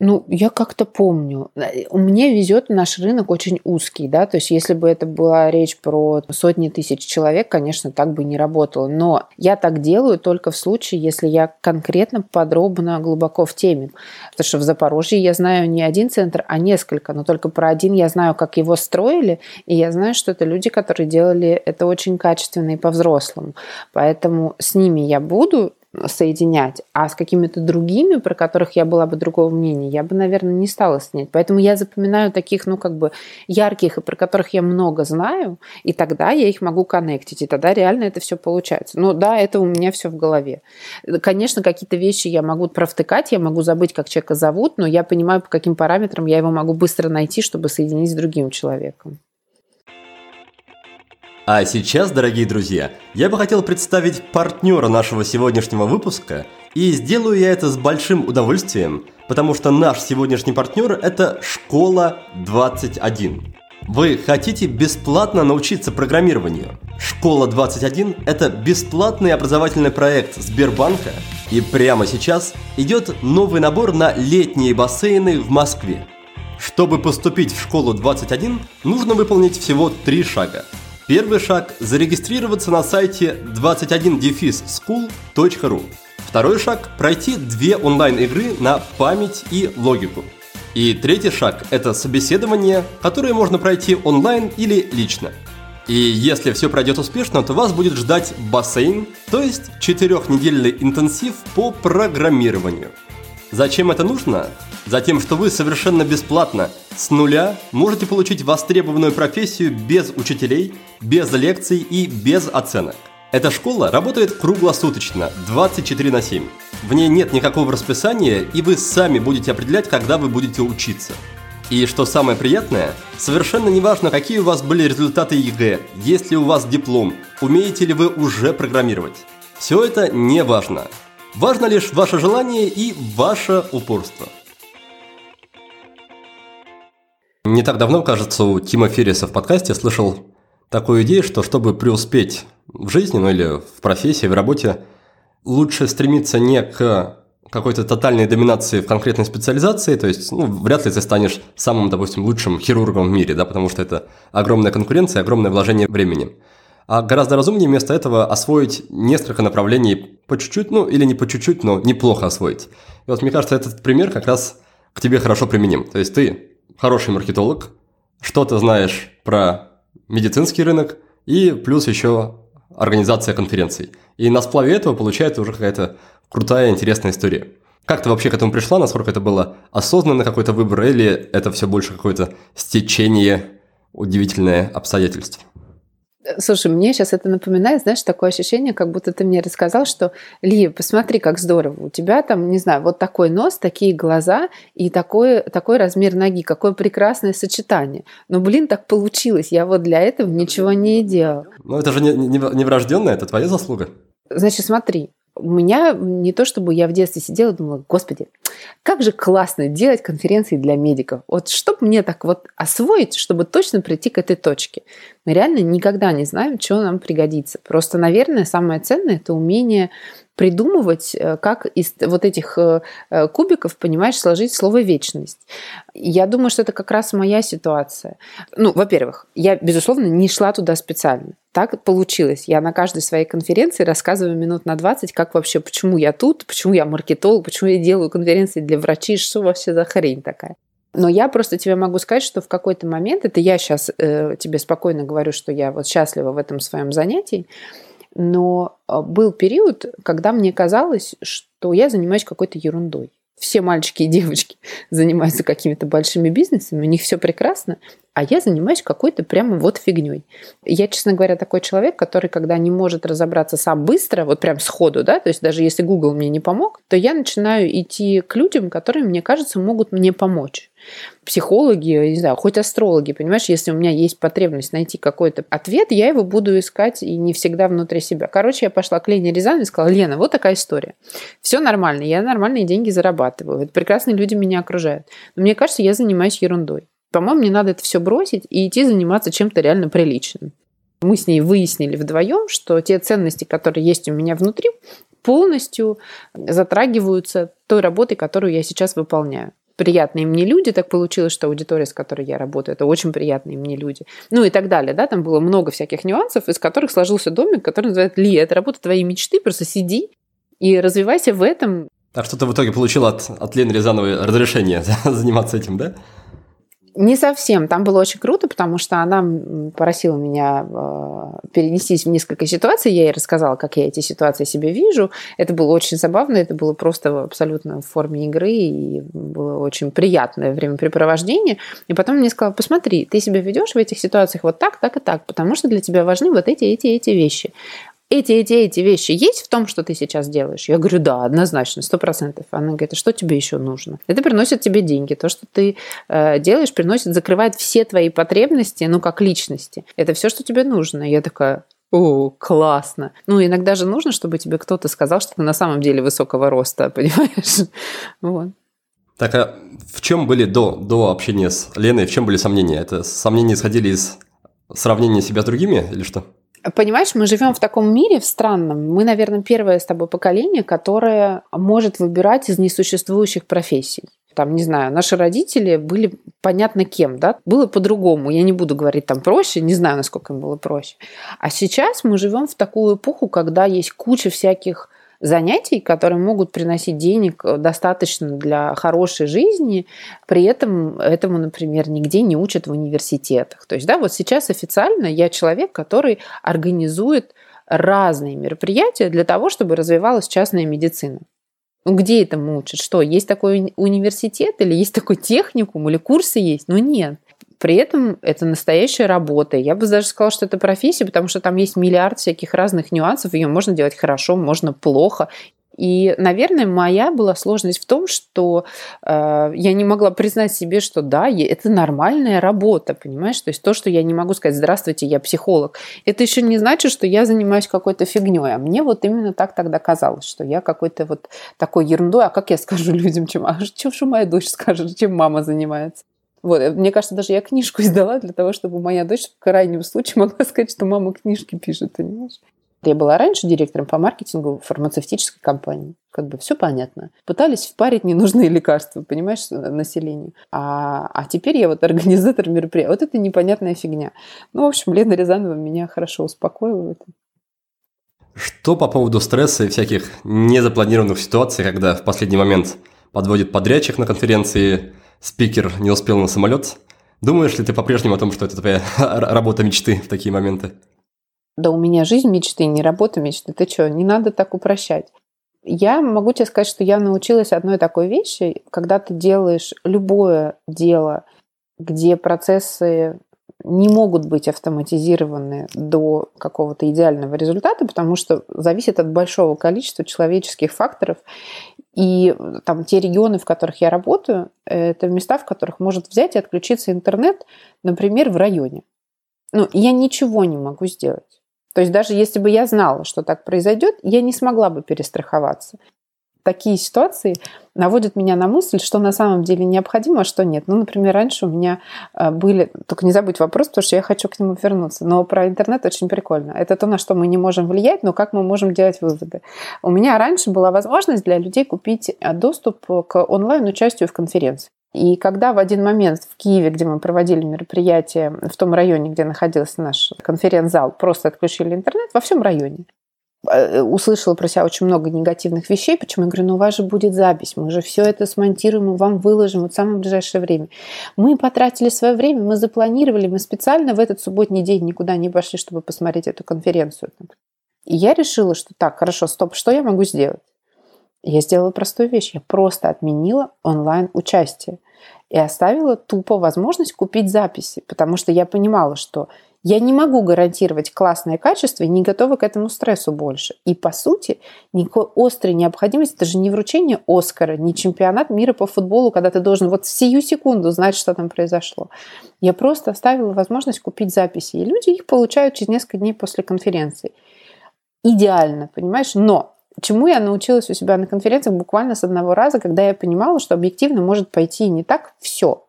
Ну, я как-то помню. У меня везет наш рынок очень узкий, да, то есть если бы это была речь про сотни тысяч человек, конечно, так бы не работало. Но я так делаю только в случае, если я конкретно подробно глубоко в теме. Потому что в Запорожье я знаю не один центр, а несколько, но только про один я знаю, как его строили, и я знаю, что это люди, которые делали это очень качественно и по-взрослому. Поэтому с ними я буду, соединять. А с какими-то другими, про которых я была бы другого мнения, я бы, наверное, не стала снять. Поэтому я запоминаю таких, ну, как бы ярких, и про которых я много знаю, и тогда я их могу коннектить, и тогда реально это все получается. Ну, да, это у меня все в голове. Конечно, какие-то вещи я могу провтыкать, я могу забыть, как человека зовут, но я понимаю, по каким параметрам я его могу быстро найти, чтобы соединить с другим человеком. А сейчас, дорогие друзья, я бы хотел представить партнера нашего сегодняшнего выпуска, и сделаю я это с большим удовольствием, потому что наш сегодняшний партнер – это Школа 21. Вы хотите бесплатно научиться программированию? Школа 21 – это бесплатный образовательный проект Сбербанка, и прямо сейчас идет новый набор на летние бассейны в Москве. Чтобы поступить в школу 21, нужно выполнить всего три шага – Первый шаг – зарегистрироваться на сайте 21-school.ru. Второй шаг – пройти две онлайн-игры на память и логику. И третий шаг – это собеседование, которое можно пройти онлайн или лично. И если все пройдет успешно, то вас будет ждать бассейн, то есть четырехнедельный интенсив по программированию. Зачем это нужно? Затем, что вы совершенно бесплатно, с нуля, можете получить востребованную профессию без учителей, без лекций и без оценок. Эта школа работает круглосуточно, 24 на 7. В ней нет никакого расписания, и вы сами будете определять, когда вы будете учиться. И что самое приятное, совершенно неважно, какие у вас были результаты ЕГЭ, есть ли у вас диплом, умеете ли вы уже программировать. Все это не важно. Важно лишь ваше желание и ваше упорство. Не так давно, кажется, у Тима Ферриса в подкасте слышал такую идею, что чтобы преуспеть в жизни, ну или в профессии, в работе, лучше стремиться не к какой-то тотальной доминации в конкретной специализации, то есть ну, вряд ли ты станешь самым, допустим, лучшим хирургом в мире, да, потому что это огромная конкуренция, огромное вложение времени. А гораздо разумнее вместо этого освоить несколько направлений по чуть-чуть, ну или не по чуть-чуть, но неплохо освоить. И вот мне кажется, этот пример как раз к тебе хорошо применим. То есть ты хороший маркетолог, что-то знаешь про медицинский рынок и плюс еще организация конференций. И на сплаве этого получается уже какая-то крутая, интересная история. Как ты вообще к этому пришла? Насколько это было осознанно какой-то выбор или это все больше какое-то стечение удивительное обстоятельств? Слушай, мне сейчас это напоминает, знаешь, такое ощущение, как будто ты мне рассказал, что, Ли, посмотри, как здорово, у тебя там, не знаю, вот такой нос, такие глаза и такой, такой размер ноги, какое прекрасное сочетание. Но, блин, так получилось, я вот для этого ничего не делал. Ну, это же не, не, не врожденное, это твоя заслуга. Значит, смотри, у меня не то, чтобы я в детстве сидела и думала, господи, как же классно делать конференции для медиков. Вот чтобы мне так вот освоить, чтобы точно прийти к этой точке. Мы реально никогда не знаем, что нам пригодится. Просто, наверное, самое ценное – это умение придумывать, э, как из вот этих э, э, кубиков, понимаешь, сложить слово «вечность». Я думаю, что это как раз моя ситуация. Ну, во-первых, я, безусловно, не шла туда специально. Так получилось. Я на каждой своей конференции рассказываю минут на 20, как вообще, почему я тут, почему я маркетолог, почему я делаю конференции для врачей, что вообще за хрень такая. Но я просто тебе могу сказать, что в какой-то момент, это я сейчас э, тебе спокойно говорю, что я вот счастлива в этом своем занятии, но а, был период, когда мне казалось, что я занимаюсь какой-то ерундой. Все мальчики и девочки занимаются какими-то большими бизнесами, у них все прекрасно, а я занимаюсь какой-то прямо вот фигней. Я, честно говоря, такой человек, который, когда не может разобраться сам быстро, вот прям сходу, да, то есть даже если Google мне не помог, то я начинаю идти к людям, которые, мне кажется, могут мне помочь психологи, не знаю, хоть астрологи, понимаешь, если у меня есть потребность найти какой-то ответ, я его буду искать и не всегда внутри себя. Короче, я пошла к Лене Рязановой и сказала, Лена, вот такая история. Все нормально, я нормальные деньги зарабатываю, прекрасные люди меня окружают. Но мне кажется, я занимаюсь ерундой. По-моему, мне надо это все бросить и идти заниматься чем-то реально приличным. Мы с ней выяснили вдвоем, что те ценности, которые есть у меня внутри, полностью затрагиваются той работой, которую я сейчас выполняю приятные мне люди. Так получилось, что аудитория, с которой я работаю, это очень приятные мне люди. Ну и так далее. Да? Там было много всяких нюансов, из которых сложился домик, который называется Ли, это работа твоей мечты, просто сиди и развивайся в этом. А что ты в итоге получил от, от Лены Рязановой разрешение заниматься этим, да? Не совсем. Там было очень круто, потому что она просила меня э, перенестись в несколько ситуаций. Я ей рассказала, как я эти ситуации себе вижу. Это было очень забавно, это было просто абсолютно в форме игры, и было очень приятное времяпрепровождение. И потом мне сказала, посмотри, ты себя ведешь в этих ситуациях вот так, так и так, потому что для тебя важны вот эти, эти, эти вещи эти, эти, эти вещи есть в том, что ты сейчас делаешь? Я говорю, да, однозначно, сто процентов. Она говорит, а что тебе еще нужно? Это приносит тебе деньги. То, что ты э, делаешь, приносит, закрывает все твои потребности, ну, как личности. Это все, что тебе нужно. Я такая, о, классно. Ну, иногда же нужно, чтобы тебе кто-то сказал, что ты на самом деле высокого роста, понимаешь? Вот. Так, а в чем были до, до общения с Леной, в чем были сомнения? Это сомнения исходили из сравнения себя с другими или что? Понимаешь, мы живем в таком мире, в странном. Мы, наверное, первое с тобой поколение, которое может выбирать из несуществующих профессий. Там, не знаю, наши родители были понятно кем, да? Было по-другому. Я не буду говорить там проще, не знаю, насколько им было проще. А сейчас мы живем в такую эпоху, когда есть куча всяких занятий, которые могут приносить денег э, достаточно для хорошей жизни, при этом этому, например, нигде не учат в университетах. То есть, да, вот сейчас официально я человек, который организует разные мероприятия для того, чтобы развивалась частная медицина. Ну, где этому учат? Что, есть такой университет или есть такой техникум или курсы есть? Ну, нет. При этом это настоящая работа. Я бы даже сказала, что это профессия, потому что там есть миллиард всяких разных нюансов. Ее можно делать хорошо, можно плохо. И, наверное, моя была сложность в том, что э, я не могла признать себе, что да, это нормальная работа, понимаешь? То есть то, что я не могу сказать «здравствуйте, я психолог», это еще не значит, что я занимаюсь какой-то фигней. А мне вот именно так тогда казалось, что я какой-то вот такой ерундой. А как я скажу людям, чем, а что моя дочь скажет, чем мама занимается? Вот, э, мне кажется, даже я книжку издала для того, чтобы моя дочь в крайнем случае могла сказать, что мама книжки пишет, понимаешь? Я была раньше директором по маркетингу фармацевтической компании. Как бы все понятно. Пытались впарить ненужные лекарства, понимаешь, населению. А, а теперь я вот организатор мероприятия. Вот это непонятная фигня. Ну, в общем, Лена Рязанова меня хорошо успокоила в этом. Что по поводу стресса и всяких незапланированных ситуаций, когда в последний момент подводит подрядчик на конференции, спикер не успел на самолет. Думаешь ли ты по-прежнему о том, что это твоя работа мечты в такие моменты? Да у меня жизнь мечты, не работа мечты. Ты что, не надо так упрощать. Я могу тебе сказать, что я научилась одной такой вещи, когда ты делаешь любое дело, где процессы не могут быть автоматизированы до какого-то идеального результата, потому что зависит от большого количества человеческих факторов. И э, там те регионы, в которых я работаю, это места, в которых может взять и отключиться интернет, например, в районе. Ну, я ничего не могу сделать. То есть даже если бы я знала, что так произойдет, я не смогла бы перестраховаться такие ситуации наводят меня на мысль, что на самом деле необходимо, а что нет. Ну, например, раньше у меня э, были... Только не забудь вопрос, потому что я хочу к нему вернуться. Но про интернет очень прикольно. Это то, на что мы не можем влиять, но как мы можем делать выводы. У меня раньше была возможность для людей купить э, доступ к онлайн-участию в конференции. И когда в один момент в Киеве, где мы проводили мероприятие, в том районе, где находился наш конференц-зал, просто отключили интернет во всем районе, услышала про себя очень много негативных вещей. Почему? Я говорю, ну у вас же будет запись, мы же все это смонтируем и вам выложим вот в самое ближайшее время. Мы потратили свое время, мы запланировали, мы специально в этот субботний день никуда не пошли, чтобы посмотреть эту конференцию. И я решила, что так, хорошо, стоп, что я могу сделать? Я сделала простую вещь. Я просто отменила онлайн-участие и оставила тупо возможность купить записи, потому что я понимала, что я не могу гарантировать классное качество и не готова к этому стрессу больше. И по сути, никакой острой необходимости, это же не вручение Оскара, не чемпионат мира по футболу, когда ты должен вот в сию секунду знать, что там произошло. Я просто оставила возможность купить записи, и люди их получают через несколько дней после конференции. Идеально, понимаешь? Но чему я научилась у себя на конференциях буквально с одного раза, когда я понимала, что объективно может пойти не так все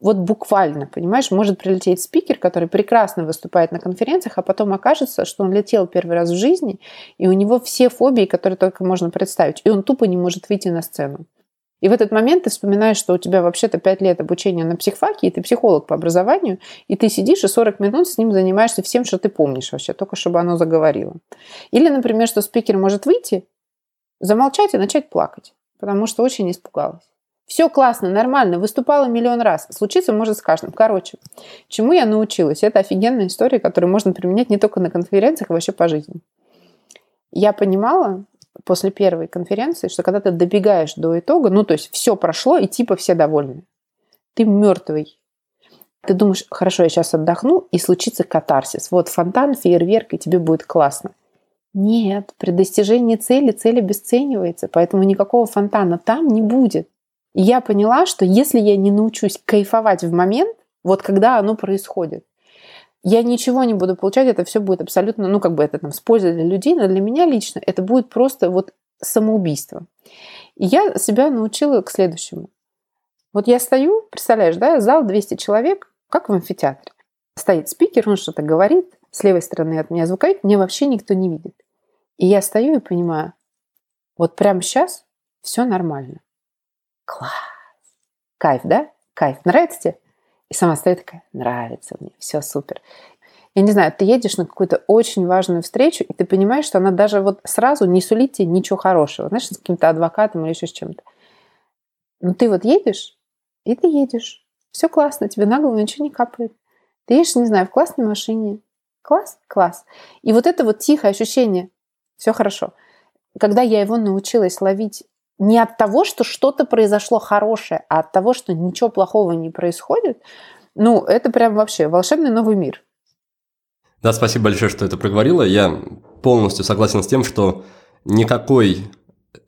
вот буквально, понимаешь, может прилететь спикер, который прекрасно выступает на конференциях, а потом окажется, что он летел первый раз в жизни, и у него все фобии, которые только можно представить, и он тупо не может выйти на сцену. И в этот момент ты вспоминаешь, что у тебя вообще-то 5 лет обучения на психфаке, и ты психолог по образованию, и ты сидишь и 40 минут с ним занимаешься всем, что ты помнишь вообще, только чтобы оно заговорило. Или, например, что спикер может выйти, замолчать и начать плакать, потому что очень испугалась. Все классно, нормально, выступала миллион раз. Случиться может с каждым. Короче, чему я научилась? Это офигенная история, которую можно применять не только на конференциях, а вообще по жизни. Я понимала после первой конференции, что когда ты добегаешь до итога, ну, то есть все прошло, и типа все довольны. Ты мертвый. Ты думаешь, хорошо, я сейчас отдохну, и случится катарсис. Вот фонтан, фейерверк, и тебе будет классно. Нет, при достижении цели цель обесценивается, поэтому никакого фонтана там не будет. Я поняла, что если я не научусь кайфовать в момент, вот когда оно происходит, я ничего не буду получать, это все будет абсолютно, ну, как бы это там с пользой для людей, но для меня лично это будет просто вот самоубийство. И я себя научила к следующему. Вот я стою, представляешь, да, зал 200 человек, как в амфитеатре. Стоит спикер, он что-то говорит, с левой стороны от меня звукает, мне вообще никто не видит. И я стою и понимаю, вот прямо сейчас все нормально. Класс. Кайф, да? Кайф. Нравится тебе? И сама стоит такая, нравится мне, все супер. Я не знаю, ты едешь на какую-то очень важную встречу, и ты понимаешь, что она даже вот сразу не сулит тебе ничего хорошего. Знаешь, с каким-то адвокатом или еще с чем-то. Но ты вот едешь, и ты едешь. Все классно, тебе на голову ничего не капает. Ты едешь, не знаю, в классной машине. Класс? Класс. И вот это вот тихое ощущение, все хорошо. Когда я его научилась ловить не от того, что что-то произошло хорошее, а от того, что ничего плохого не происходит, ну, это прям вообще волшебный новый мир. Да, спасибо большое, что это проговорила. Я полностью согласен с тем, что никакой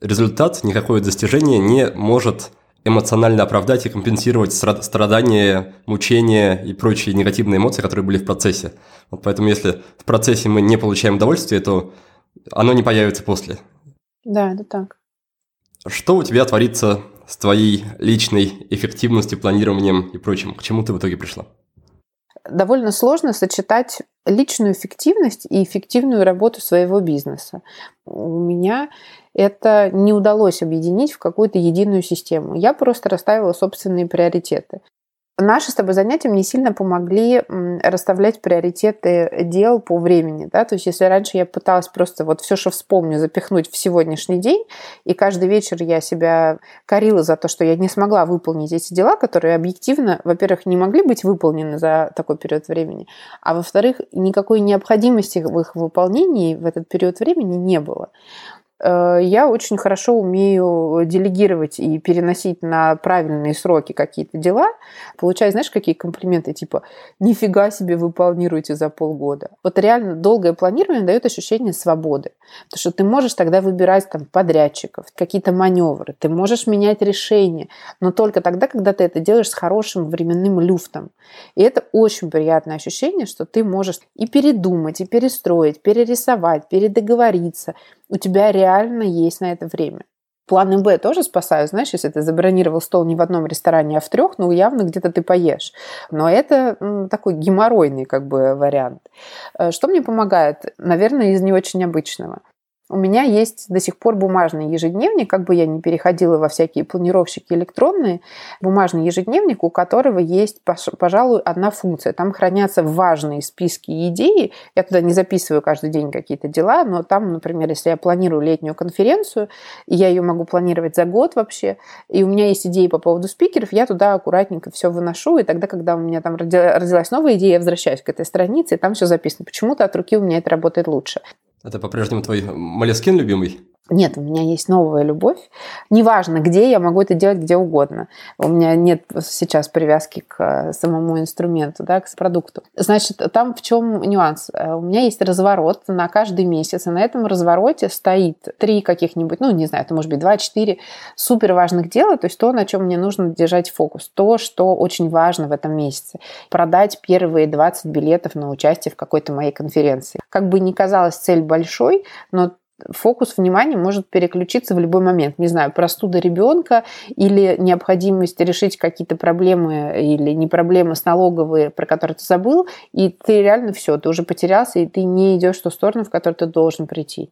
результат, никакое достижение не может эмоционально оправдать и компенсировать страдания, мучения и прочие негативные эмоции, которые были в процессе. Вот поэтому если в процессе мы не получаем удовольствия, то оно не появится после. Да, это так. Что у тебя творится с твоей личной эффективностью, планированием и прочим? К чему ты в итоге пришла? Довольно сложно сочетать личную эффективность и эффективную работу своего бизнеса. У меня это не удалось объединить в какую-то единую систему. Я просто расставила собственные приоритеты. Наши с тобой занятия мне сильно помогли расставлять приоритеты дел по времени. Да? То есть если раньше я пыталась просто вот все, что вспомню, запихнуть в сегодняшний день, и каждый вечер я себя корила за то, что я не смогла выполнить эти дела, которые объективно, во-первых, не могли быть выполнены за такой период времени, а во-вторых, никакой необходимости в их выполнении в этот период времени не было. Э, я очень хорошо умею делегировать и переносить на правильные сроки какие-то дела. Получаю, знаешь, какие комплименты, типа «нифига себе вы планируете за полгода». Вот реально долгое планирование дает ощущение свободы. Потому что ты можешь тогда выбирать там, подрядчиков, какие-то маневры, ты можешь менять решения, но только тогда, когда ты это делаешь с хорошим временным люфтом. И это очень приятное ощущение, что ты можешь и передумать, и перестроить, перерисовать, передоговориться – у тебя реально есть на это время. Планы Б тоже спасают, знаешь, если ты забронировал стол не в одном ресторане, а в трех, ну, явно где-то ты поешь. Но это ну, такой геморройный как бы вариант. Э, что мне помогает? Наверное, из не очень обычного. У меня есть до сих пор бумажный ежедневник, как бы я ни переходила во всякие планировщики электронные, бумажный ежедневник, у которого есть, пожалуй, одна функция. Там хранятся важные списки и идеи. Я туда не записываю каждый день какие-то дела, но там, например, если я планирую летнюю конференцию, я ее могу планировать за год вообще, и у меня есть идеи по поводу спикеров, я туда аккуратненько все выношу, и тогда, когда у меня там родилась новая идея, я возвращаюсь к этой странице, и там все записано. Почему-то от руки у меня это работает лучше. Это по-прежнему твой Малескин любимый? Нет, у меня есть новая любовь. Неважно, где, я могу это делать где угодно. У меня нет сейчас привязки к э, самому инструменту, да, к продукту. Значит, там в чем нюанс? Э, у меня есть разворот на каждый месяц, и на этом развороте стоит три каких-нибудь, ну, не знаю, это может быть два-четыре супер важных дела, то есть то, на чем мне нужно держать фокус, то, что очень важно в этом месяце. Продать первые 20 билетов на участие в какой-то моей конференции. Как бы ни казалась цель большой, но фокус внимания может переключиться в любой момент. Не знаю, простуда ребенка или необходимость решить какие-то проблемы или не проблемы с налоговые, про которые ты забыл, и ты реально все, ты уже потерялся, и ты не идешь в ту сторону, в которую ты должен прийти.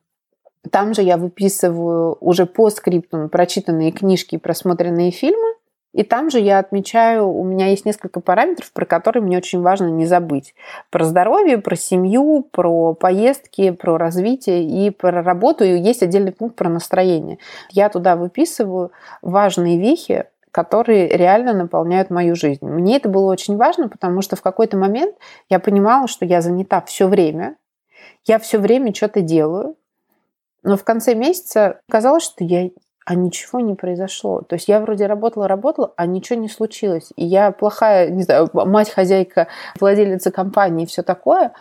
Там же я выписываю уже по скрипту прочитанные книжки и просмотренные фильмы, и там же я отмечаю, у меня есть несколько параметров, про которые мне очень важно не забыть. Про здоровье, про семью, про поездки, про развитие и про работу. И есть отдельный пункт про настроение. Я туда выписываю важные вехи, которые реально наполняют мою жизнь. Мне это было очень важно, потому что в какой-то момент я понимала, что я занята все время, я все время что-то делаю, но в конце месяца казалось, что я а ничего не произошло. То есть я вроде работала, работала, а ничего не случилось. И я плохая, не знаю, мать, хозяйка, владелица компании и все такое.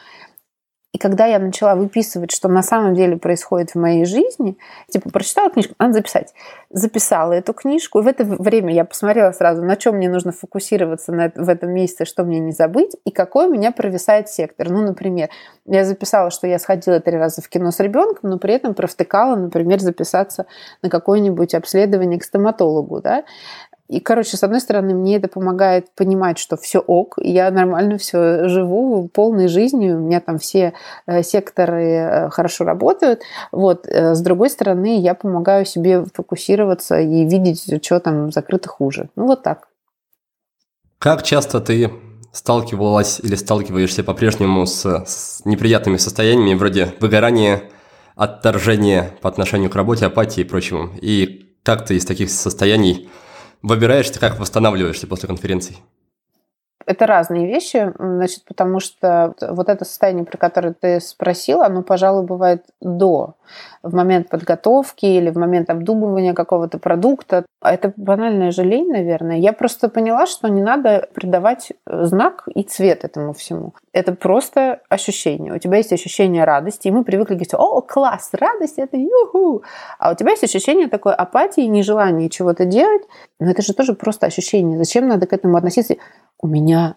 И когда я начала выписывать, что на самом деле происходит в моей жизни, типа прочитала книжку, надо записать. Записала эту книжку, и в это время я посмотрела сразу, на чем мне нужно фокусироваться на, в этом месяце, что мне не забыть, и какой у меня провисает сектор. Ну, например, я записала, что я сходила три раза в кино с ребенком, но при этом провтыкала, например, записаться на какое-нибудь обследование к стоматологу, да, и, короче, с одной стороны, мне это помогает понимать, что все ок, я нормально все живу, полной жизнью, у меня там все э, секторы э, хорошо работают. Вот. Э, с другой стороны, я помогаю себе фокусироваться и видеть, что там закрыто хуже. Ну, вот так. Как часто ты сталкивалась или сталкиваешься по-прежнему с, с неприятными состояниями вроде выгорания, отторжения по отношению к работе, апатии и прочему? И как ты из таких состояний выбираешься, как восстанавливаешься после конференции? Это разные вещи, значит, потому что вот это состояние, про которое ты спросил, оно, пожалуй, бывает до, в момент подготовки или в момент обдумывания какого-то продукта. Это банальная же наверное. Я просто поняла, что не надо придавать знак и цвет этому всему. Это просто ощущение. У тебя есть ощущение радости, и мы привыкли говорить, о, класс, радость, это юху. А у тебя есть ощущение такой апатии, нежелания чего-то делать. Но это же тоже просто ощущение. Зачем надо к этому относиться? У меня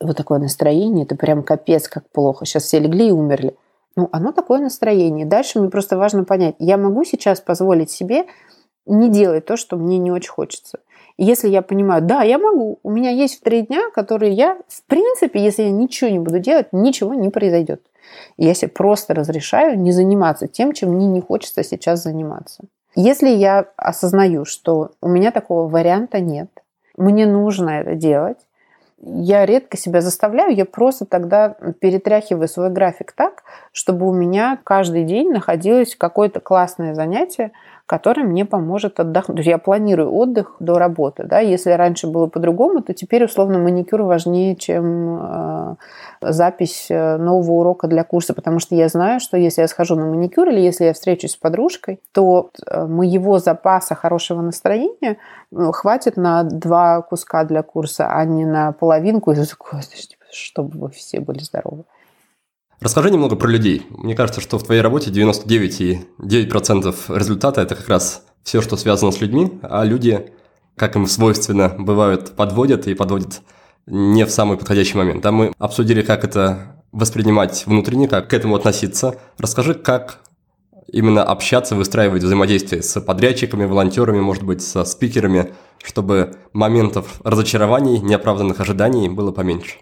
вот такое настроение, это прям капец, как плохо. Сейчас все легли и умерли. Ну, оно такое настроение. Дальше мне просто важно понять, я могу сейчас позволить себе не делать то, что мне не очень хочется. Если я понимаю, да, я могу, у меня есть три дня, которые я, в принципе, если я ничего не буду делать, ничего не произойдет. Я себе просто разрешаю не заниматься тем, чем мне не хочется сейчас заниматься. Если я осознаю, что у меня такого варианта нет, мне нужно это делать, я редко себя заставляю, я просто тогда перетряхиваю свой график так, чтобы у меня каждый день находилось какое-то классное занятие, который мне поможет отдохнуть. То есть я планирую отдых до работы. Да? Если раньше было по-другому, то теперь, условно, маникюр важнее, чем э, запись э, нового урока для курса, потому что я знаю, что если я схожу на маникюр или если я встречусь с подружкой, то э, моего запаса хорошего настроения э, хватит на два куска для курса, а не на половинку, и чтобы вы все были здоровы. Расскажи немного про людей. Мне кажется, что в твоей работе 99,9% результата – это как раз все, что связано с людьми, а люди, как им свойственно, бывают, подводят и подводят не в самый подходящий момент. Да, мы обсудили, как это воспринимать внутренне, как к этому относиться. Расскажи, как именно общаться, выстраивать взаимодействие с подрядчиками, волонтерами, может быть, со спикерами, чтобы моментов разочарований, неоправданных ожиданий было поменьше.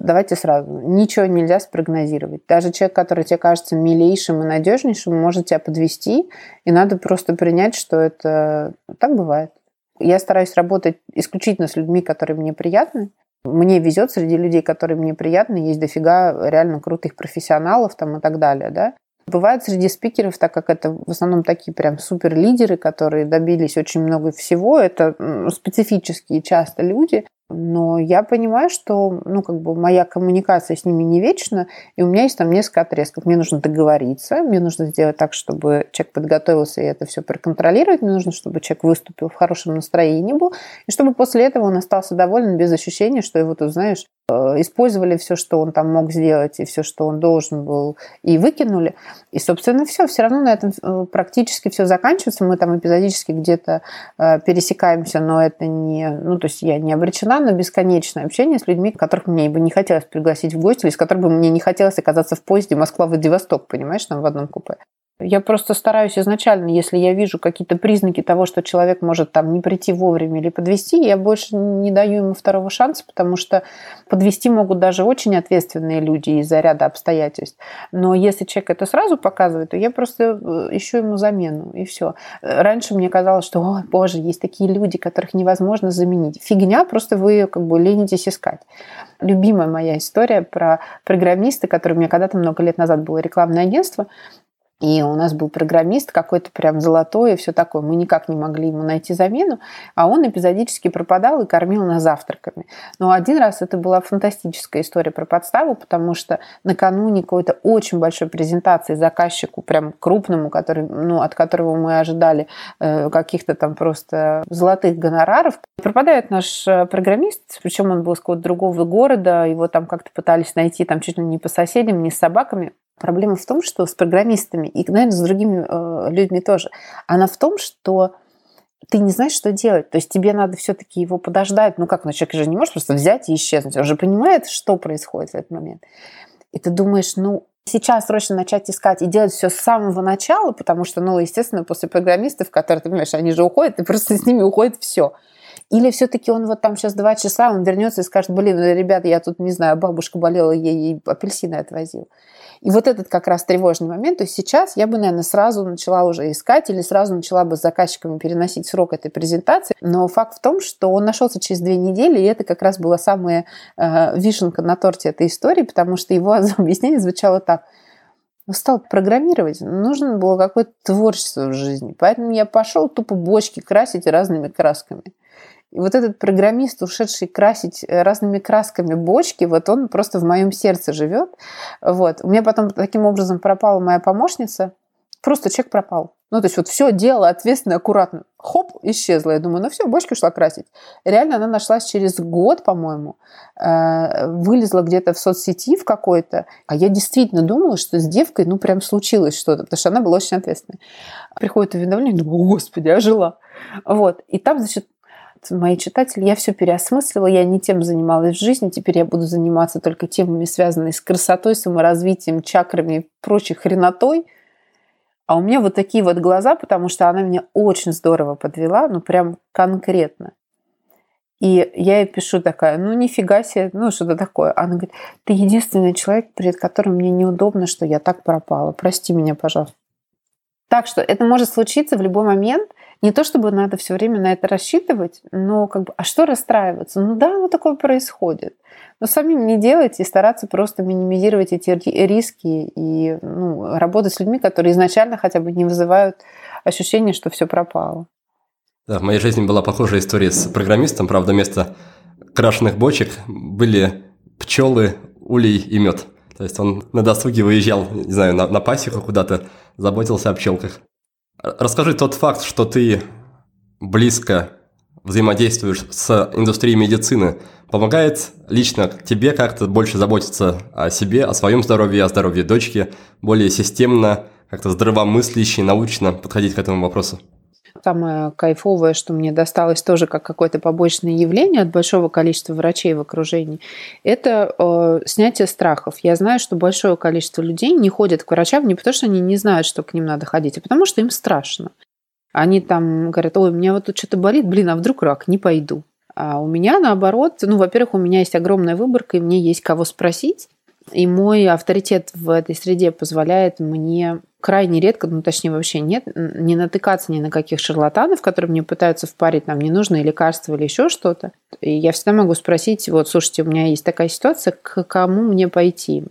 Давайте сразу. Ничего нельзя спрогнозировать. Даже человек, который тебе кажется милейшим и надежнейшим, может тебя подвести, и надо просто принять, что это так бывает. Я стараюсь работать исключительно с людьми, которые мне приятны. Мне везет среди людей, которые мне приятны, есть дофига реально крутых профессионалов там и так далее, да. Бывает среди спикеров, так как это в основном такие прям супер лидеры, которые добились очень много всего, это специфические часто люди, но я понимаю, что, ну, как бы моя коммуникация с ними не вечна, и у меня есть там несколько отрезков. Мне нужно договориться, мне нужно сделать так, чтобы человек подготовился и это все проконтролировать, мне нужно, чтобы человек выступил в хорошем настроении был, и чтобы после этого он остался доволен без ощущения, что его тут, знаешь, э, использовали все, что он там мог сделать, и все, что он должен был, и выкинули. И, собственно, все. Все равно на этом э, практически все заканчивается. Мы там эпизодически где-то э, пересекаемся, но это не... Ну, то есть я не обречена на бесконечное общение с людьми, которых мне бы не хотелось пригласить в гости, или с которыми мне не хотелось оказаться в поезде Москва-Владивосток, понимаешь, там в одном купе. Я просто стараюсь изначально, если я вижу какие-то признаки того, что человек может там не прийти вовремя или подвести, я больше не даю ему второго шанса, потому что подвести могут даже очень ответственные люди из-за ряда обстоятельств. Но если человек это сразу показывает, то я просто э, ищу ему замену, и все. Раньше мне казалось, что, ой, боже, есть такие люди, которых невозможно заменить. Фигня, просто вы как бы ленитесь искать. Любимая моя история про программиста, который у меня когда-то много лет назад было рекламное агентство, И у нас был программист какой-то прям золотой и все такое. Мы никак не могли ему найти замену, а он эпизодически пропадал и кормил нас завтраками. Но один раз это была фантастическая история про подставу, потому что накануне какой-то очень большой презентации заказчику, прям крупному, который, ну, от которого мы ожидали э, каких-то там просто золотых гонораров, пропадает наш э, программист, причем он был с какого-то другого города, его там как-то пытались найти там чуть ли не по соседям, не с собаками. Проблема в том, что с программистами и, наверное, с другими э, людьми тоже, она в том, что ты не знаешь, что делать. То есть тебе надо все-таки его подождать. Ну как, ну человек же не может просто взять и исчезнуть. Он же понимает, что происходит в этот момент. И ты думаешь, ну, сейчас срочно начать искать и делать все с самого начала, потому что, ну, естественно, после программистов, которые, ты понимаешь, они же уходят, и просто с ними уходит все. Или все-таки он вот там сейчас два часа, он вернется и скажет, блин, ребята, я тут, не знаю, бабушка болела, ей, ей апельсины отвозил. И вот этот как раз тревожный момент, то есть сейчас я бы, наверное, сразу начала уже искать или сразу начала бы с заказчиками переносить срок этой презентации. Но факт в том, что он нашелся через две недели, и это как раз была самая э, вишенка на торте этой истории, потому что его объяснение звучало так стал программировать, нужно было какое-то творчество в жизни. Поэтому я пошел тупо бочки красить разными красками. И вот этот программист, ушедший красить э, разными красками бочки, вот он просто в моем сердце живет. Вот. У меня потом таким образом пропала моя помощница. Просто человек пропал. Ну, то есть вот все дело ответственно, аккуратно. Хоп, исчезла. Я думаю, ну все, бочки ушла красить. Реально она нашлась через год, по-моему. Э, вылезла где-то в соцсети в какой-то. А я действительно думала, что с девкой, ну, прям случилось что-то, потому что она была очень ответственной. Приходит уведомление, думаю, господи, я жила. Вот. И там, значит, мои читатели, я все переосмыслила, я не тем занималась в жизни, теперь я буду заниматься только темами, связанными с красотой, саморазвитием, чакрами и прочей хренотой. А у меня вот такие вот глаза, потому что она меня очень здорово подвела, ну прям конкретно. И я ей пишу такая, ну нифига себе, ну что-то такое. Она говорит, ты единственный человек, перед которым мне неудобно, что я так пропала. Прости меня, пожалуйста. Так что это может случиться в любой момент. Не то чтобы надо все время на это рассчитывать, но как бы, а что расстраиваться? Ну да, вот такое происходит. Но самим не делать и стараться просто минимизировать эти риски и ну, работать с людьми, которые изначально хотя бы не вызывают ощущение, что все пропало. Да, в моей жизни была похожая история с программистом. Правда, вместо крашеных бочек были пчелы, улей и мед. То есть он на досуге выезжал, не знаю, на, на пасеку куда-то, заботился о пчелках. Расскажи тот факт, что ты близко взаимодействуешь с индустрией медицины, помогает лично тебе как-то больше заботиться о себе, о своем здоровье, о здоровье дочки, более системно, как-то здравомысляще, научно подходить к этому вопросу? Самое кайфовое, что мне досталось тоже как какое-то побочное явление от большого количества врачей в окружении, это э, снятие страхов. Я знаю, что большое количество людей не ходят к врачам не потому, что они не знают, что к ним надо ходить, а потому что им страшно. Они там говорят, ой, у меня вот тут что-то болит, блин, а вдруг рак, не пойду. А у меня наоборот, ну, во-первых, у меня есть огромная выборка, и мне есть кого спросить. И мой авторитет в этой среде позволяет мне крайне редко, ну точнее вообще нет, не натыкаться ни на каких шарлатанов, которые мне пытаются впарить нам ненужные лекарства или еще что-то. И я всегда могу спросить, вот, слушайте, у меня есть такая ситуация, к кому мне пойти?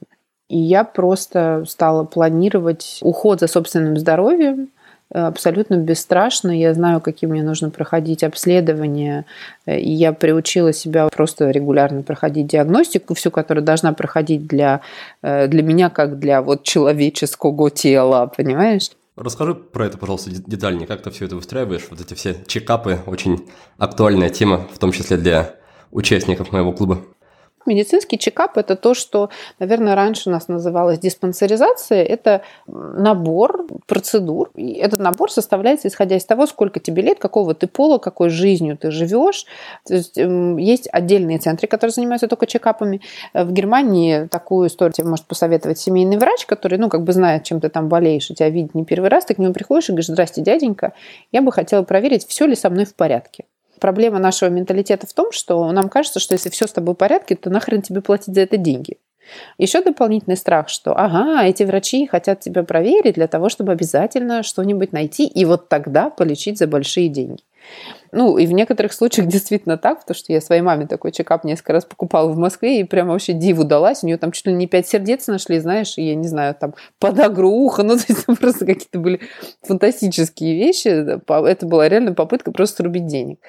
И я просто стала планировать уход за собственным здоровьем, абсолютно бесстрашно. Я знаю, какие мне нужно проходить обследования. И я приучила себя просто регулярно проходить диагностику, всю, которую должна проходить для, э, для меня, как для вот человеческого тела, понимаешь? Расскажи про это, пожалуйста, детальнее. Как ты все это выстраиваешь? Вот эти все чекапы, очень актуальная тема, в том числе для участников моего клуба. Медицинский чекап – это то, что, наверное, раньше у нас называлось диспансеризация. Это набор процедур. И этот набор составляется исходя из того, сколько тебе лет, какого ты пола, какой жизнью ты живешь. То есть, эм, есть отдельные центры, которые занимаются только чекапами. В Германии такую историю тебе может посоветовать семейный врач, который, ну, как бы знает, чем ты там болеешь, и тебя видит не первый раз. Ты к нему приходишь и говоришь, здрасте, дяденька, я бы хотела проверить, все ли со мной в порядке. Проблема нашего менталитета в том, что нам кажется, что если все с тобой в порядке, то нахрен тебе платить за это деньги. Еще дополнительный страх, что ага, эти врачи хотят тебя проверить для того, чтобы обязательно что-нибудь найти и вот тогда полечить за большие деньги. Ну, и в некоторых случаях действительно так, потому что я своей маме такой чекап несколько раз покупала в Москве и прям вообще диву далась. У нее там чуть ли не пять сердец нашли, знаешь, я не знаю, там подагру уха, ну, то есть просто какие-то были фантастические вещи. Это была реально попытка просто срубить денег.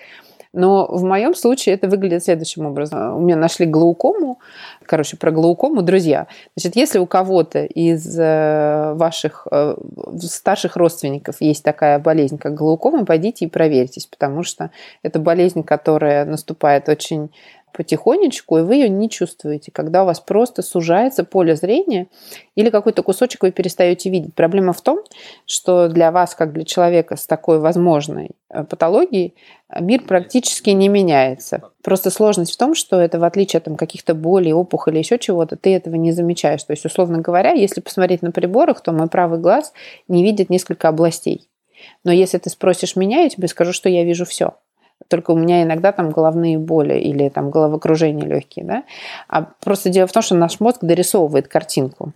Но в моем случае это выглядит следующим образом. У меня нашли глаукому, короче, про глаукому, друзья. Значит, если у кого-то из э, ваших э, старших родственников есть такая болезнь, как глаукома, пойдите и проверьтесь, потому что это болезнь, которая наступает очень потихонечку, и вы ее не чувствуете, когда у вас просто сужается поле зрения или какой-то кусочек вы перестаете видеть. Проблема в том, что для вас, как для человека с такой возможной э, патологией, мир практически не меняется. Просто сложность в том, что это в отличие от там, каких-то болей, опухолей, еще чего-то, ты этого не замечаешь. То есть, условно говоря, если посмотреть на приборах, то мой правый глаз не видит несколько областей. Но если ты спросишь меня, я тебе скажу, что я вижу все только у меня иногда там головные боли или там головокружение легкие, да. А просто дело в том, что наш мозг дорисовывает картинку.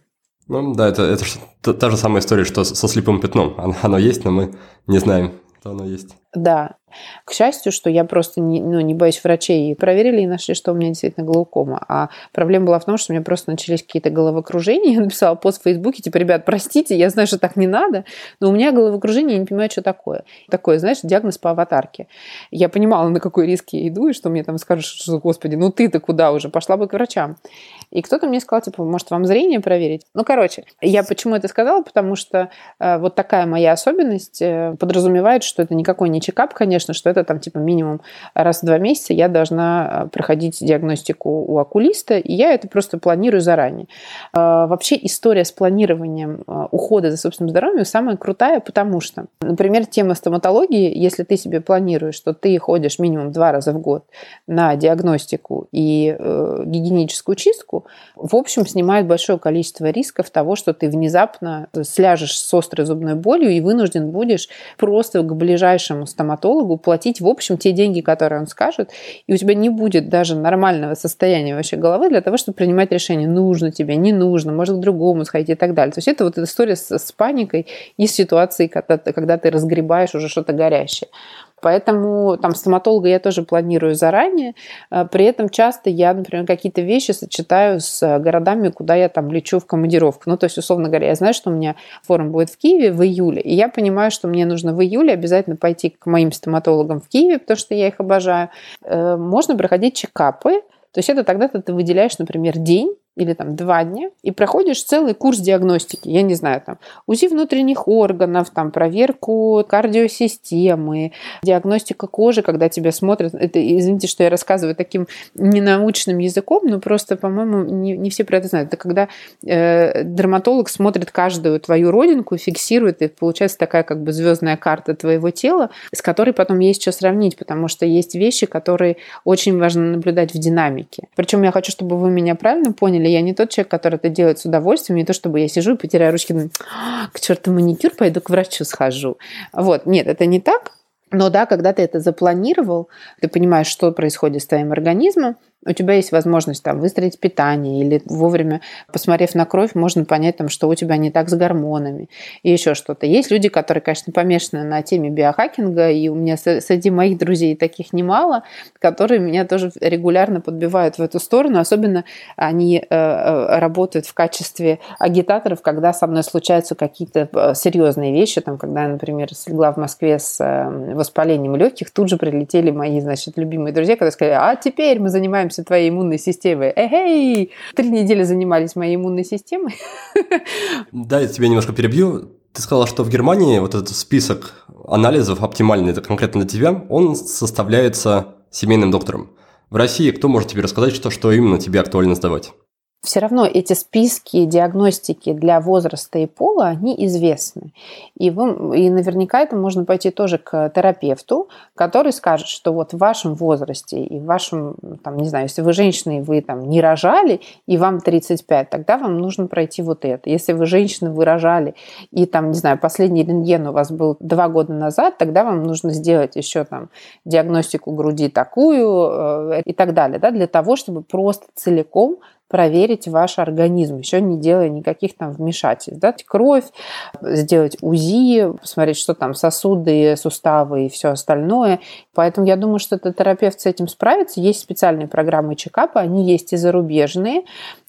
Ну да, это, это та, же самая история, что со слепым пятном. Оно, оно есть, но мы не знаем, что оно есть. Да. К счастью, что я просто не, ну, не боюсь врачей. И проверили и нашли, что у меня действительно глаукома. А проблема была в том, что у меня просто начались какие-то головокружения. Я написала пост в Фейсбуке, типа, ребят, простите, я знаю, что так не надо, но у меня головокружение, я не понимаю, что такое. Такое, знаешь, диагноз по аватарке. Я понимала, на какой риск я иду, и что мне там скажут, что, господи, ну ты-то куда уже? Пошла бы к врачам. И кто-то мне сказал, типа, может, вам зрение проверить? Ну, короче, я почему это сказала? Потому что э, вот такая моя особенность э, подразумевает, что это никакой не чекап, конечно, что это там типа минимум раз в два месяца я должна э, проходить диагностику у окулиста, и я это просто планирую заранее. Э, вообще история с планированием э, ухода за собственным здоровьем самая крутая, потому что, например, тема стоматологии, если ты себе планируешь, что ты ходишь минимум два раза в год на диагностику и э, гигиеническую чистку, в общем, снимает большое количество рисков того, что ты внезапно сляжешь с острой зубной болью и вынужден будешь просто к ближайшему стоматологу платить, в общем, те деньги, которые он скажет, и у тебя не будет даже нормального состояния вообще головы для того, чтобы принимать решение, нужно тебе, не нужно, может к другому сходить и так далее. То есть это вот эта история с, с паникой и с ситуацией, когда, когда ты разгребаешь уже что-то горящее. Поэтому там стоматолога я тоже планирую заранее. А, при этом часто я, например, какие-то вещи сочетаю с городами, куда я там лечу в командировку. Ну, то есть, условно говоря, я знаю, что у меня форум будет в Киеве в июле, и я понимаю, что мне нужно в июле обязательно пойти к моим стоматологам в Киеве, потому что я их обожаю. Э, можно проходить чекапы, то есть это тогда ты выделяешь, например, день или там два дня и проходишь целый курс диагностики. Я не знаю, там УЗИ внутренних органов, там проверку кардиосистемы, диагностика кожи, когда тебя смотрят. Это, извините, что я рассказываю таким ненаучным языком, но просто, по-моему, не, не все про это знают. Это когда э, дерматолог смотрит каждую твою родинку, фиксирует, и получается такая как бы звездная карта твоего тела, с которой потом есть что сравнить, потому что есть вещи, которые очень важно наблюдать в динамике. Причем я хочу, чтобы вы меня правильно поняли, или я не тот человек, который это делает с удовольствием, не то, чтобы я сижу и потеряю ручки, думаю, «А, к черту маникюр, пойду к врачу схожу. Вот, нет, это не так. Но да, когда ты это запланировал, ты понимаешь, что происходит с твоим организмом, у тебя есть возможность там выстроить питание или вовремя, посмотрев на кровь, можно понять, там, что у тебя не так с гормонами и еще что-то. Есть люди, которые, конечно, помешаны на теме биохакинга, и у меня среди моих друзей таких немало, которые меня тоже регулярно подбивают в эту сторону. Особенно они э, э, работают в качестве агитаторов, когда со мной случаются какие-то э, серьезные вещи, там, когда я, например, слегла в Москве с воспалением легких, тут же прилетели мои, значит, любимые друзья, которые сказали, а теперь мы занимаемся занимаемся твоей иммунной системой. Эй, три недели занимались моей иммунной системой. Да, я тебя немножко перебью. Ты сказала, что в Германии вот этот список анализов оптимальный, это конкретно для тебя, он составляется семейным доктором. В России кто может тебе рассказать, что, что именно тебе актуально сдавать? Все равно эти списки диагностики для возраста и пола, они известны. И, вы, и наверняка это можно пойти тоже к терапевту, который скажет, что вот в вашем возрасте и в вашем, там, не знаю, если вы женщина и вы там не рожали, и вам 35, тогда вам нужно пройти вот это. Если вы женщина, вы рожали, и там, не знаю, последний рентген у вас был два года назад, тогда вам нужно сделать еще там диагностику груди такую э, и так далее, да, для того, чтобы просто целиком проверить ваш организм, еще не делая никаких там вмешательств. Дать кровь, сделать УЗИ, посмотреть, что там сосуды, суставы и все остальное. Поэтому я думаю, что этот терапевт с этим справится. Есть специальные программы чекапа, они есть и зарубежные.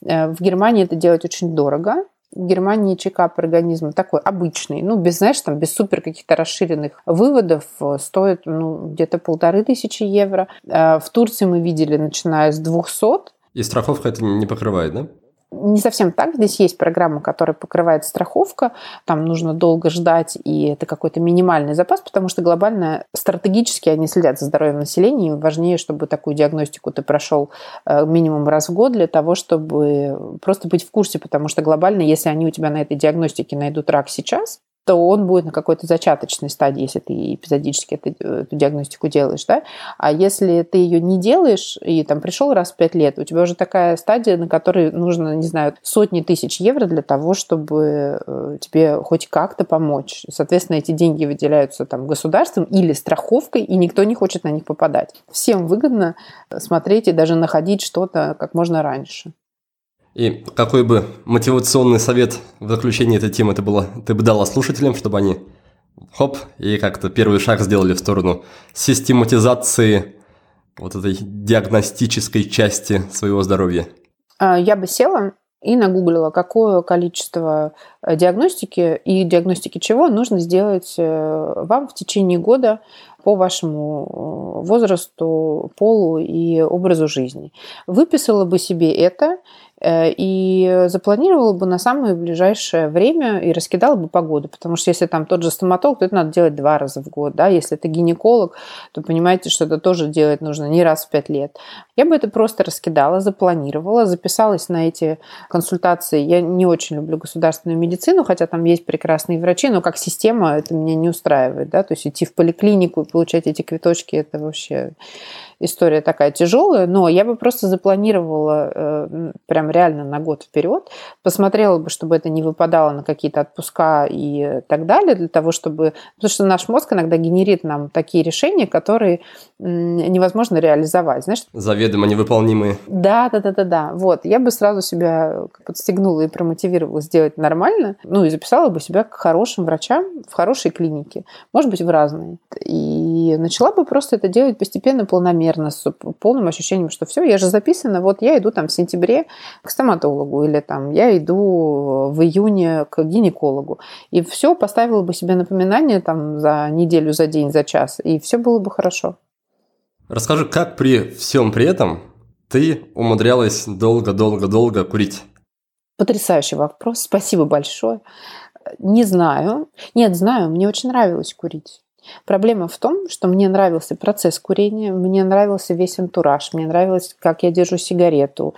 Э, в Германии это делать очень дорого, в Германии чекап организма такой обычный, ну, без, знаешь, там, без супер каких-то расширенных выводов, э, стоит, ну, где-то полторы тысячи евро. Э, в Турции мы видели, начиная с 200. И страховка это не покрывает, да? не совсем так. Здесь есть программа, которая покрывает страховка. Там нужно долго ждать, и это какой-то минимальный запас, потому что глобально стратегически они следят за здоровьем населения. Им важнее, чтобы такую диагностику ты прошел э, минимум раз в год для того, чтобы просто быть в курсе, потому что глобально, если они у тебя на этой диагностике найдут рак сейчас, то он будет на какой-то зачаточной стадии, если ты эпизодически эту, эту диагностику делаешь, да. А если ты ее не делаешь и там пришел раз в пять лет, у тебя уже такая стадия, на которой нужно, не знаю, сотни тысяч евро для того, чтобы э, тебе хоть как-то помочь. Соответственно, эти деньги выделяются там государством или страховкой, и никто не хочет на них попадать. Всем выгодно смотреть и даже находить что-то как можно раньше. И какой бы мотивационный совет в заключении этой темы ты, была, ты бы дала слушателям, чтобы они хоп, и как-то первый шаг сделали в сторону систематизации вот этой диагностической части своего здоровья? А, я бы села и нагуглила, какое количество э, диагностики и диагностики чего нужно сделать э, вам в течение года по вашему э, возрасту, полу и образу жизни. Выписала бы себе это и запланировала бы на самое ближайшее время и раскидала бы погоду, потому что если там тот же стоматолог, то это надо делать два раза в год, да, если это гинеколог, то понимаете, что это тоже делать нужно не раз в пять лет. Я бы это просто раскидала, запланировала, записалась на эти консультации. Я не очень люблю государственную медицину, хотя там есть прекрасные врачи, но как система это меня не устраивает, да, то есть идти в поликлинику и получать эти квиточки, это вообще история такая тяжелая, но я бы просто запланировала э, прям реально на год вперед, посмотрела бы, чтобы это не выпадало на какие-то отпуска и так далее, для того, чтобы... Потому что наш мозг иногда генерит нам такие решения, которые невозможно реализовать, знаешь? Заведомо невыполнимые. Да, да, да, да, да. Вот. Я бы сразу себя подстегнула и промотивировала сделать нормально, ну и записала бы себя к хорошим врачам в хорошей клинике, может быть, в разные. И начала бы просто это делать постепенно, планомерно с полным ощущением, что все, я же записана, вот я иду там в сентябре к стоматологу или там я иду в июне к гинекологу. И все, поставила бы себе напоминание там за неделю, за день, за час, и все было бы хорошо. Расскажи, как при всем при этом ты умудрялась долго-долго-долго курить? Потрясающий вопрос, спасибо большое. Не знаю. Нет, знаю, мне очень нравилось курить. Проблема в том, что мне нравился процесс курения, мне нравился весь антураж, мне нравилось, как я держу сигарету,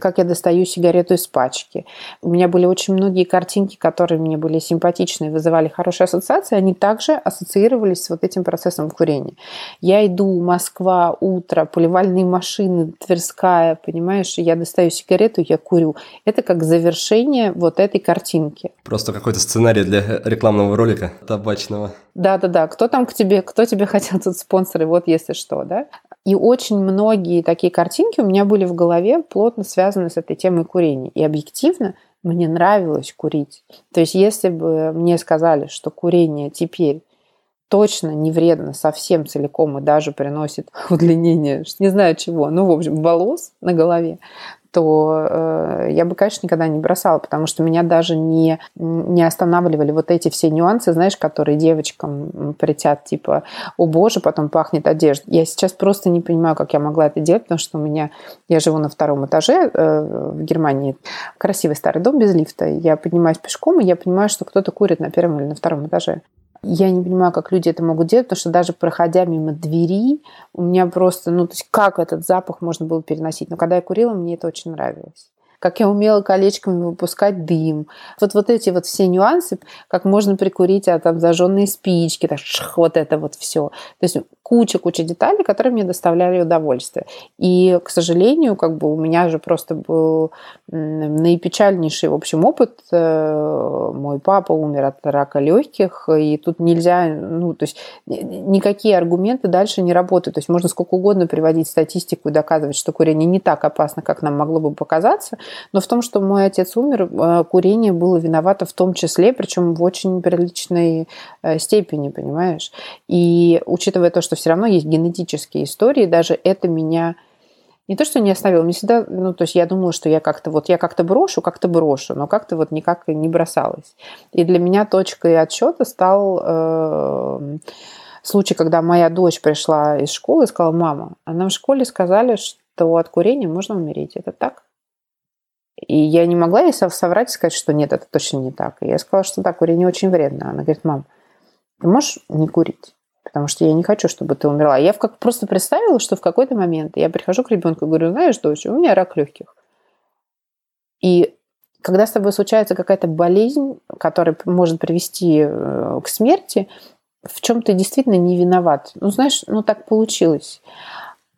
как я достаю сигарету из пачки. У меня были очень многие картинки, которые мне были симпатичны, вызывали хорошие ассоциации, они также ассоциировались с вот этим процессом курения. Я иду, Москва, утро, поливальные машины, Тверская, понимаешь, я достаю сигарету, я курю. Это как завершение вот этой картинки. Просто какой-то сценарий для рекламного ролика табачного. Да-да-да, кто там к тебе, кто тебе хотел тут спонсоры, вот если что, да. И очень многие такие картинки у меня были в голове, плотно связаны с этой темой курения. И объективно мне нравилось курить. То есть если бы мне сказали, что курение теперь точно не вредно совсем целиком и даже приносит удлинение, не знаю чего, ну, в общем, волос на голове, то э, я бы, конечно, никогда не бросала, потому что меня даже не, не останавливали вот эти все нюансы, знаешь, которые девочкам притят, типа, о боже, потом пахнет одежда. Я сейчас просто не понимаю, как я могла это делать, потому что у меня, я живу на втором этаже э, в Германии, красивый старый дом без лифта, я поднимаюсь пешком, и я понимаю, что кто-то курит на первом или на втором этаже. Я не понимаю, как люди это могут делать, потому что даже проходя мимо двери, у меня просто, ну, то есть как этот запах можно было переносить. Но когда я курила, мне это очень нравилось как я умела колечками выпускать дым. Вот, вот эти вот все нюансы, как можно прикурить а там зажженные спички, так, шх, вот это вот все. То есть куча-куча деталей, которые мне доставляли удовольствие. И, к сожалению, как бы у меня же просто был наипечальнейший, в общем, опыт. Э, мой папа умер от рака легких, и тут нельзя, ну, то есть никакие аргументы дальше не работают. То есть можно сколько угодно приводить статистику и доказывать, что курение не так опасно, как нам могло бы показаться, но в том, что мой отец умер, э, курение было виновато в том числе, причем в очень приличной э, степени, понимаешь? И учитывая то, что все равно есть генетические истории, даже это меня не то, что не оставило, мне всегда, ну, то есть я думала, что я как-то вот, я как-то брошу, как-то брошу, но как-то вот никак не бросалась. И для меня точкой отсчета стал э, случай, когда моя дочь пришла из школы и сказала, мама, а нам в школе сказали, что от курения можно умереть. Это так? И я не могла ей соврать и сказать, что нет, это точно не так. И я сказала, что да, курение очень вредно. Она говорит, мам, ты можешь не курить? Потому что я не хочу, чтобы ты умерла. Я как просто представила, что в какой-то момент я прихожу к ребенку и говорю, знаешь, дочь, у меня рак легких. И когда с тобой случается какая-то болезнь, которая может привести э, к смерти, в чем ты действительно не виноват. Ну, знаешь, ну так получилось.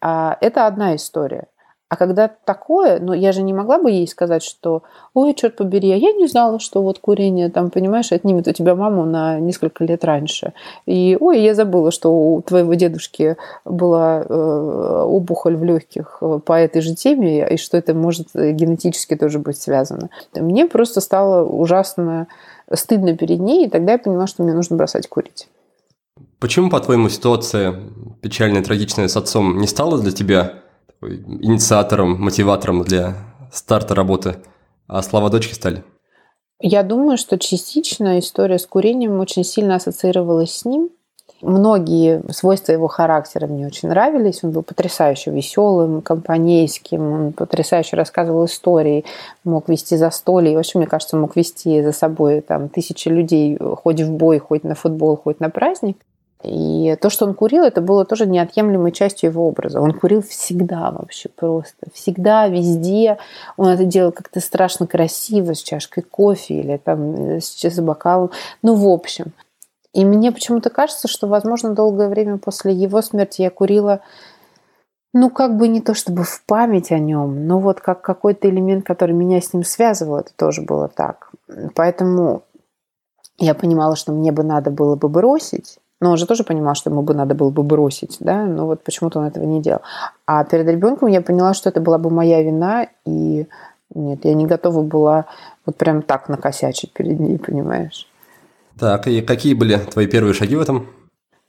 А это одна история. А когда такое, ну, я же не могла бы ей сказать, что, ой, черт побери, а я не знала, что вот курение, там, понимаешь, отнимет у тебя маму на несколько лет раньше. И, ой, я забыла, что у твоего дедушки была э, опухоль в легких э, по этой же теме, и что это может генетически тоже быть связано. Мне просто стало ужасно стыдно перед ней, и тогда я поняла, что мне нужно бросать курить. Почему, по-твоему, ситуация печальная, трагичная с отцом не стала для тебя инициатором, мотиватором для старта работы, а слова дочки стали? Я думаю, что частично история с курением очень сильно ассоциировалась с ним. Многие свойства его характера мне очень нравились. Он был потрясающе веселым, компанейским, он потрясающе рассказывал истории, мог вести застолье. И вообще, мне кажется, мог вести за собой там, тысячи людей, хоть в бой, хоть на футбол, хоть на праздник. И то, что он курил, это было тоже неотъемлемой частью его образа. Он курил всегда вообще просто. Всегда, везде. Он это делал как-то страшно красиво, с чашкой кофе или там э, с бокалом. Ну, в общем. И мне почему-то кажется, что, возможно, долгое время после его смерти я курила ну, как бы не то чтобы в память о нем, но вот как какой-то элемент, который меня с ним связывал, это тоже было так. Поэтому я понимала, что мне бы надо было бы бросить, но он же тоже понимал, что ему бы надо было бы бросить, да, но вот почему-то он этого не делал. А перед ребенком я поняла, что это была бы моя вина, и нет, я не готова была вот прям так накосячить перед ней, понимаешь? Так, и какие были твои первые шаги в этом?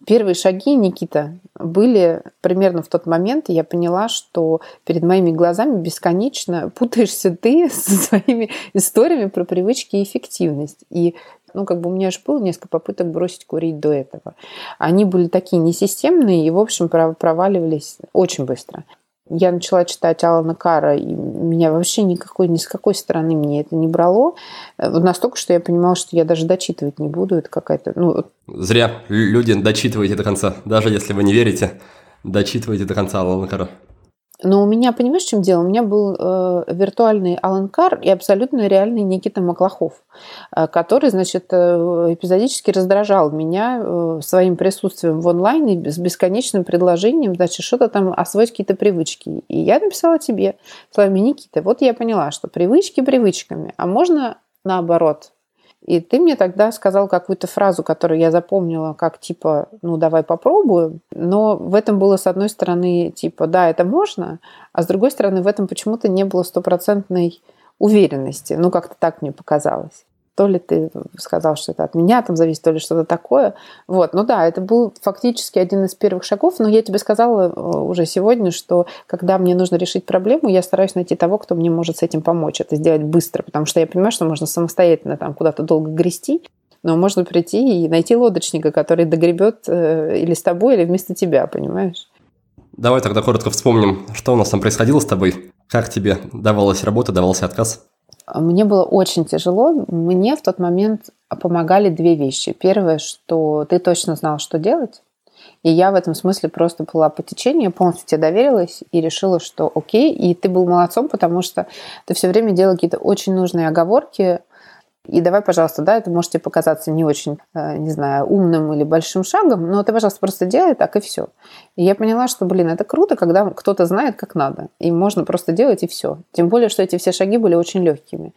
Первые шаги, Никита, были примерно в тот момент, я поняла, что перед моими глазами бесконечно путаешься ты со своими историями про привычки и эффективность. И ну, как бы у меня же было несколько попыток бросить курить до этого. Они были такие несистемные и, в общем, проваливались очень быстро. Я начала читать Алана Кара, и меня вообще никакой, ни с какой стороны мне это не брало. Э, настолько, что я понимала, что я даже дочитывать не буду. Это какая-то... Ну... Зря люди дочитываете до конца. Даже если вы не верите, дочитывайте до конца Алана Кара. Но у меня, понимаешь, в чем дело? У меня был э, виртуальный Алан Кар и абсолютно реальный Никита Маклахов, э, который, значит, э, эпизодически раздражал меня э, своим присутствием в онлайне с бесконечным предложением, значит, что-то там освоить какие-то привычки. И я написала тебе словами Никита, вот я поняла, что привычки привычками, а можно наоборот, и ты мне тогда сказал какую-то фразу, которую я запомнила, как типа, ну давай попробуем. Но в этом было с одной стороны типа, да, это можно, а с другой стороны в этом почему-то не было стопроцентной уверенности. Ну как-то так мне показалось то ли ты сказал, что это от меня там зависит, то ли что-то такое. Вот, ну да, это был фактически один из первых шагов, но я тебе сказала э, уже сегодня, что когда мне нужно решить проблему, я стараюсь найти того, кто мне может с этим помочь, это сделать быстро, потому что я понимаю, что можно самостоятельно там куда-то долго грести, но можно прийти и найти лодочника, который догребет э, или с тобой, или вместо тебя, понимаешь? Давай тогда коротко вспомним, что у нас там происходило с тобой, как тебе давалась работа, давался отказ. Мне было очень тяжело. Мне в тот момент помогали две вещи. Первое, что ты точно знал, что делать. И я в этом смысле просто была по течению, полностью тебе доверилась и решила, что окей. И ты был молодцом, потому что ты все время делал какие-то очень нужные оговорки, И давай, пожалуйста, да, это может тебе показаться не очень, э, не знаю, умным или большим шагом, но ты, пожалуйста, просто делай так и все. И я поняла, что, блин, это круто, когда кто-то знает, как надо. И можно просто делать и все. Тем более, что эти все шаги были очень легкими.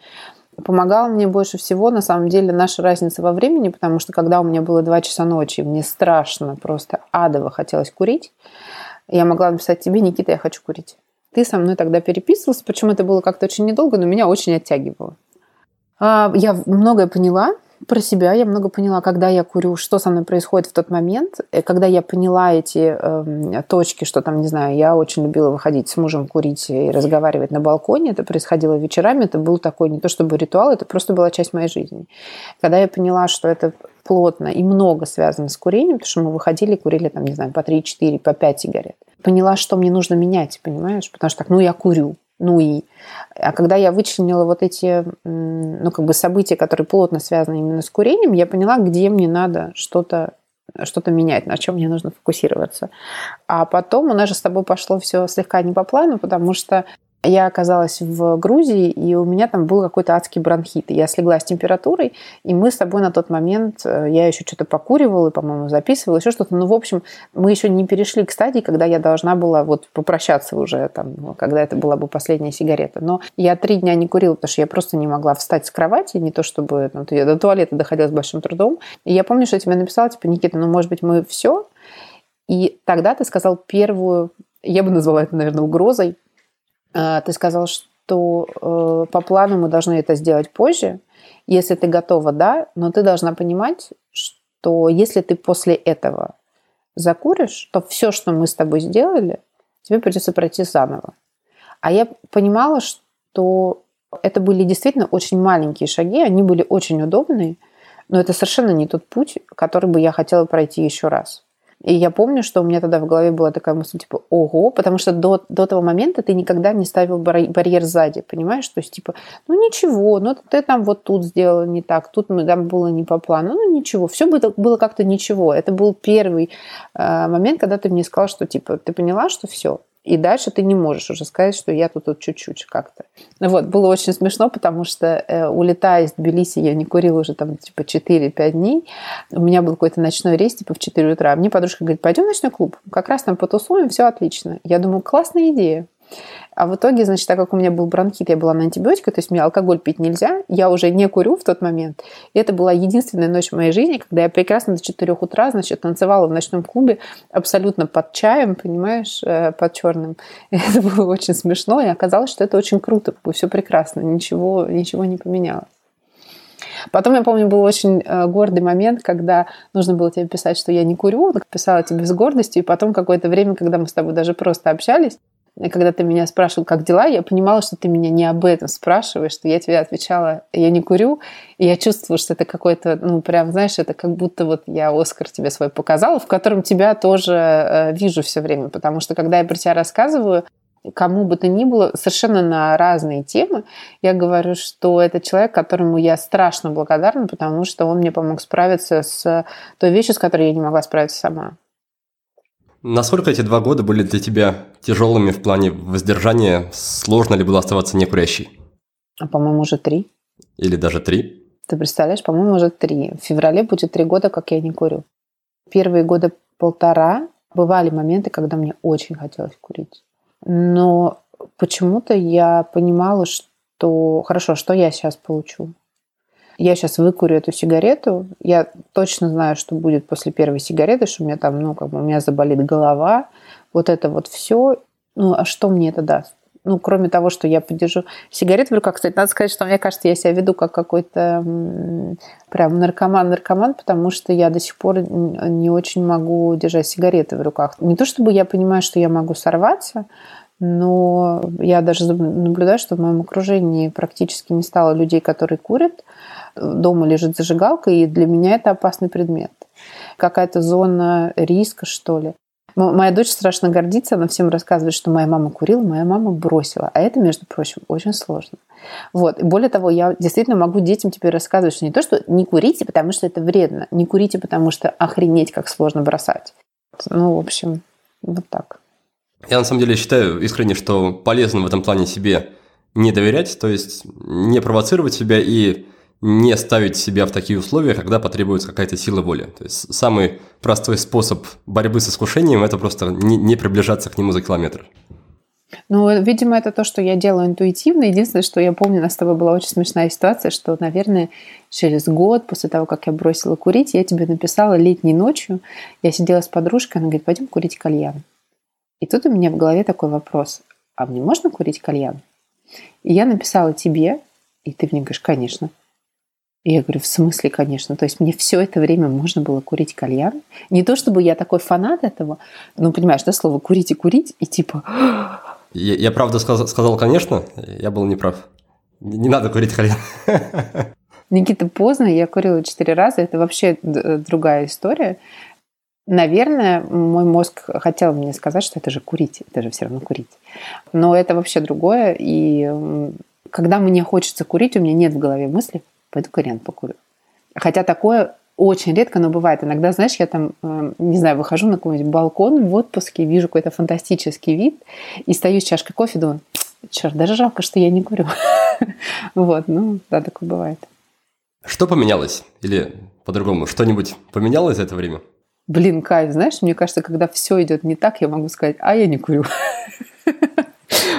Помогала мне больше всего, на самом деле, наша разница во времени, потому что когда у меня было 2 часа ночи, мне страшно, просто адово хотелось курить, я могла написать тебе, Никита, я хочу курить. Ты со мной тогда переписывался, почему это было как-то очень недолго, но меня очень оттягивало. А, я многое поняла про себя, я много поняла, когда я курю, что со мной происходит в тот момент. И когда я поняла эти э, точки, что там, не знаю, я очень любила выходить с мужем курить и разговаривать на балконе. Это происходило вечерами. Это был такой не то чтобы ритуал, это просто была часть моей жизни. Когда я поняла, что это плотно и много связано с курением, потому что мы выходили, курили там, не знаю, по 3, 4, по 5 сигарет. Поняла, что мне нужно менять, понимаешь? Потому что так, ну я курю, ну и... А когда я вычленила вот эти, ну, как бы события, которые плотно связаны именно с курением, я поняла, где мне надо что-то что-то менять, на чем мне нужно фокусироваться. А потом у нас же с тобой пошло все слегка не по плану, потому что я оказалась в Грузии, и у меня там был какой-то адский бронхит. Я слегла с температурой, и мы с тобой на тот момент, э, я еще что-то покуривала, по-моему, записывала, еще что-то. Ну, в общем, мы еще не перешли к стадии, когда я должна была вот попрощаться уже, там, когда это была бы последняя сигарета. Но я три дня не курила, потому что я просто не могла встать с кровати, не то чтобы... Ну, я до туалета доходила с большим трудом. И я помню, что я тебе написала, типа, Никита, ну, может быть, мы все? И тогда ты сказал первую, я бы назвала это, наверное, угрозой, ты сказал, что э, по плану мы должны это сделать позже. Если ты готова, да, но ты должна понимать, что если ты после этого закуришь, то все, что мы с тобой сделали, тебе придется пройти заново. А я понимала, что это были действительно очень маленькие шаги, они были очень удобные, но это совершенно не тот путь, который бы я хотела пройти еще раз. И я помню, что у меня тогда в голове была такая мысль, типа, ого, потому что до, до того момента ты никогда не ставил барьер сзади, понимаешь? То есть, типа, ну ничего, ну ты там вот тут сделал не так, тут мы, там было не по плану, ну ничего, все было, было как-то ничего. Это был первый э, момент, когда ты мне сказал, что, типа, ты поняла, что все, и дальше ты не можешь уже сказать, что я тут, тут чуть-чуть как-то. Вот, было очень смешно, потому что э, улетая из Тбилиси, я не курила уже там типа 4-5 дней. У меня был какой-то ночной рейс типа в 4 утра. Мне подружка говорит, пойдем в ночной клуб, как раз там потусуем, все отлично. Я думаю, классная идея. А в итоге, значит, так как у меня был бронхит, я была на антибиотиках, то есть мне алкоголь пить нельзя, я уже не курю в тот момент. И это была единственная ночь в моей жизни, когда я прекрасно до 4 утра, значит, танцевала в ночном клубе абсолютно под чаем, понимаешь, э, под черным. И это было очень смешно, и оказалось, что это очень круто, все прекрасно, ничего, ничего не поменялось. Потом, я помню, был очень э, гордый момент, когда нужно было тебе писать, что я не курю, писала тебе с гордостью, и потом какое-то время, когда мы с тобой даже просто общались, когда ты меня спрашивал, как дела, я понимала, что ты меня не об этом спрашиваешь, что я тебе отвечала, я не курю, и я чувствовала, что это какой-то, ну, прям, знаешь, это как будто вот я Оскар тебе свой показала, в котором тебя тоже э, вижу все время, потому что когда я про тебя рассказываю, кому бы то ни было, совершенно на разные темы, я говорю, что это человек, которому я страшно благодарна, потому что он мне помог справиться с той вещью, с которой я не могла справиться сама. Насколько эти два года были для тебя тяжелыми в плане воздержания? Сложно ли было оставаться некурящей? А, по-моему, уже три. Или даже три? Ты представляешь, по-моему, уже три. В феврале будет три года, как я не курю. Первые года полтора бывали моменты, когда мне очень хотелось курить. Но почему-то я понимала, что хорошо, что я сейчас получу? Я сейчас выкурю эту сигарету, я точно знаю, что будет после первой сигареты, что у меня там, ну, как бы у меня заболит голова, вот это вот все. Ну, а что мне это даст? Ну, кроме того, что я подержу сигареты в руках. Кстати, надо сказать, что мне кажется, я себя веду как какой-то прям наркоман-наркоман, потому что я до сих пор не очень могу держать сигареты в руках. Не то чтобы я понимаю, что я могу сорваться, но я даже наблюдаю, что в моем окружении практически не стало людей, которые курят дома лежит зажигалка, и для меня это опасный предмет. Какая-то зона риска, что ли. Моя дочь страшно гордится, она всем рассказывает, что моя мама курила, моя мама бросила. А это, между прочим, очень сложно. Вот. И более того, я действительно могу детям теперь рассказывать, что не то, что не курите, потому что это вредно, не курите, потому что охренеть, как сложно бросать. Ну, в общем, вот так. Я на самом деле считаю искренне, что полезно в этом плане себе не доверять, то есть не провоцировать себя и не ставить себя в такие условия, когда потребуется какая-то сила воли. То есть самый простой способ борьбы с искушением – это просто не, не приближаться к нему за километр. Ну, видимо, это то, что я делаю интуитивно. Единственное, что я помню, у нас с тобой была очень смешная ситуация, что, наверное, через год после того, как я бросила курить, я тебе написала летней ночью. Я сидела с подружкой, она говорит, пойдем курить кальян. И тут у меня в голове такой вопрос, а мне можно курить кальян? И я написала тебе, и ты мне говоришь, конечно. И я говорю, в смысле, конечно. То есть мне все это время можно было курить кальян. Не то, чтобы я такой фанат этого, но понимаешь, да, слово курить и курить, и типа... Я, я правда сказал, сказал, конечно, я был неправ. Не, не надо курить кальян. Никита, поздно, я курила четыре раза, это вообще другая история. Наверное, мой мозг хотел мне сказать, что это же курить, это же все равно курить. Но это вообще другое, и когда мне хочется курить, у меня нет в голове мысли, пойду кальян покурю. Хотя такое очень редко, но бывает. Иногда, знаешь, я там, э, не знаю, выхожу на какой-нибудь балкон в отпуске, вижу какой-то фантастический вид и стою с чашкой кофе, думаю, черт, даже жалко, что я не курю. Вот, ну, да, такое бывает. Что поменялось? Или по-другому, что-нибудь поменялось за это время? Блин, кайф, знаешь, мне кажется, когда все идет не так, я могу сказать, а я не курю.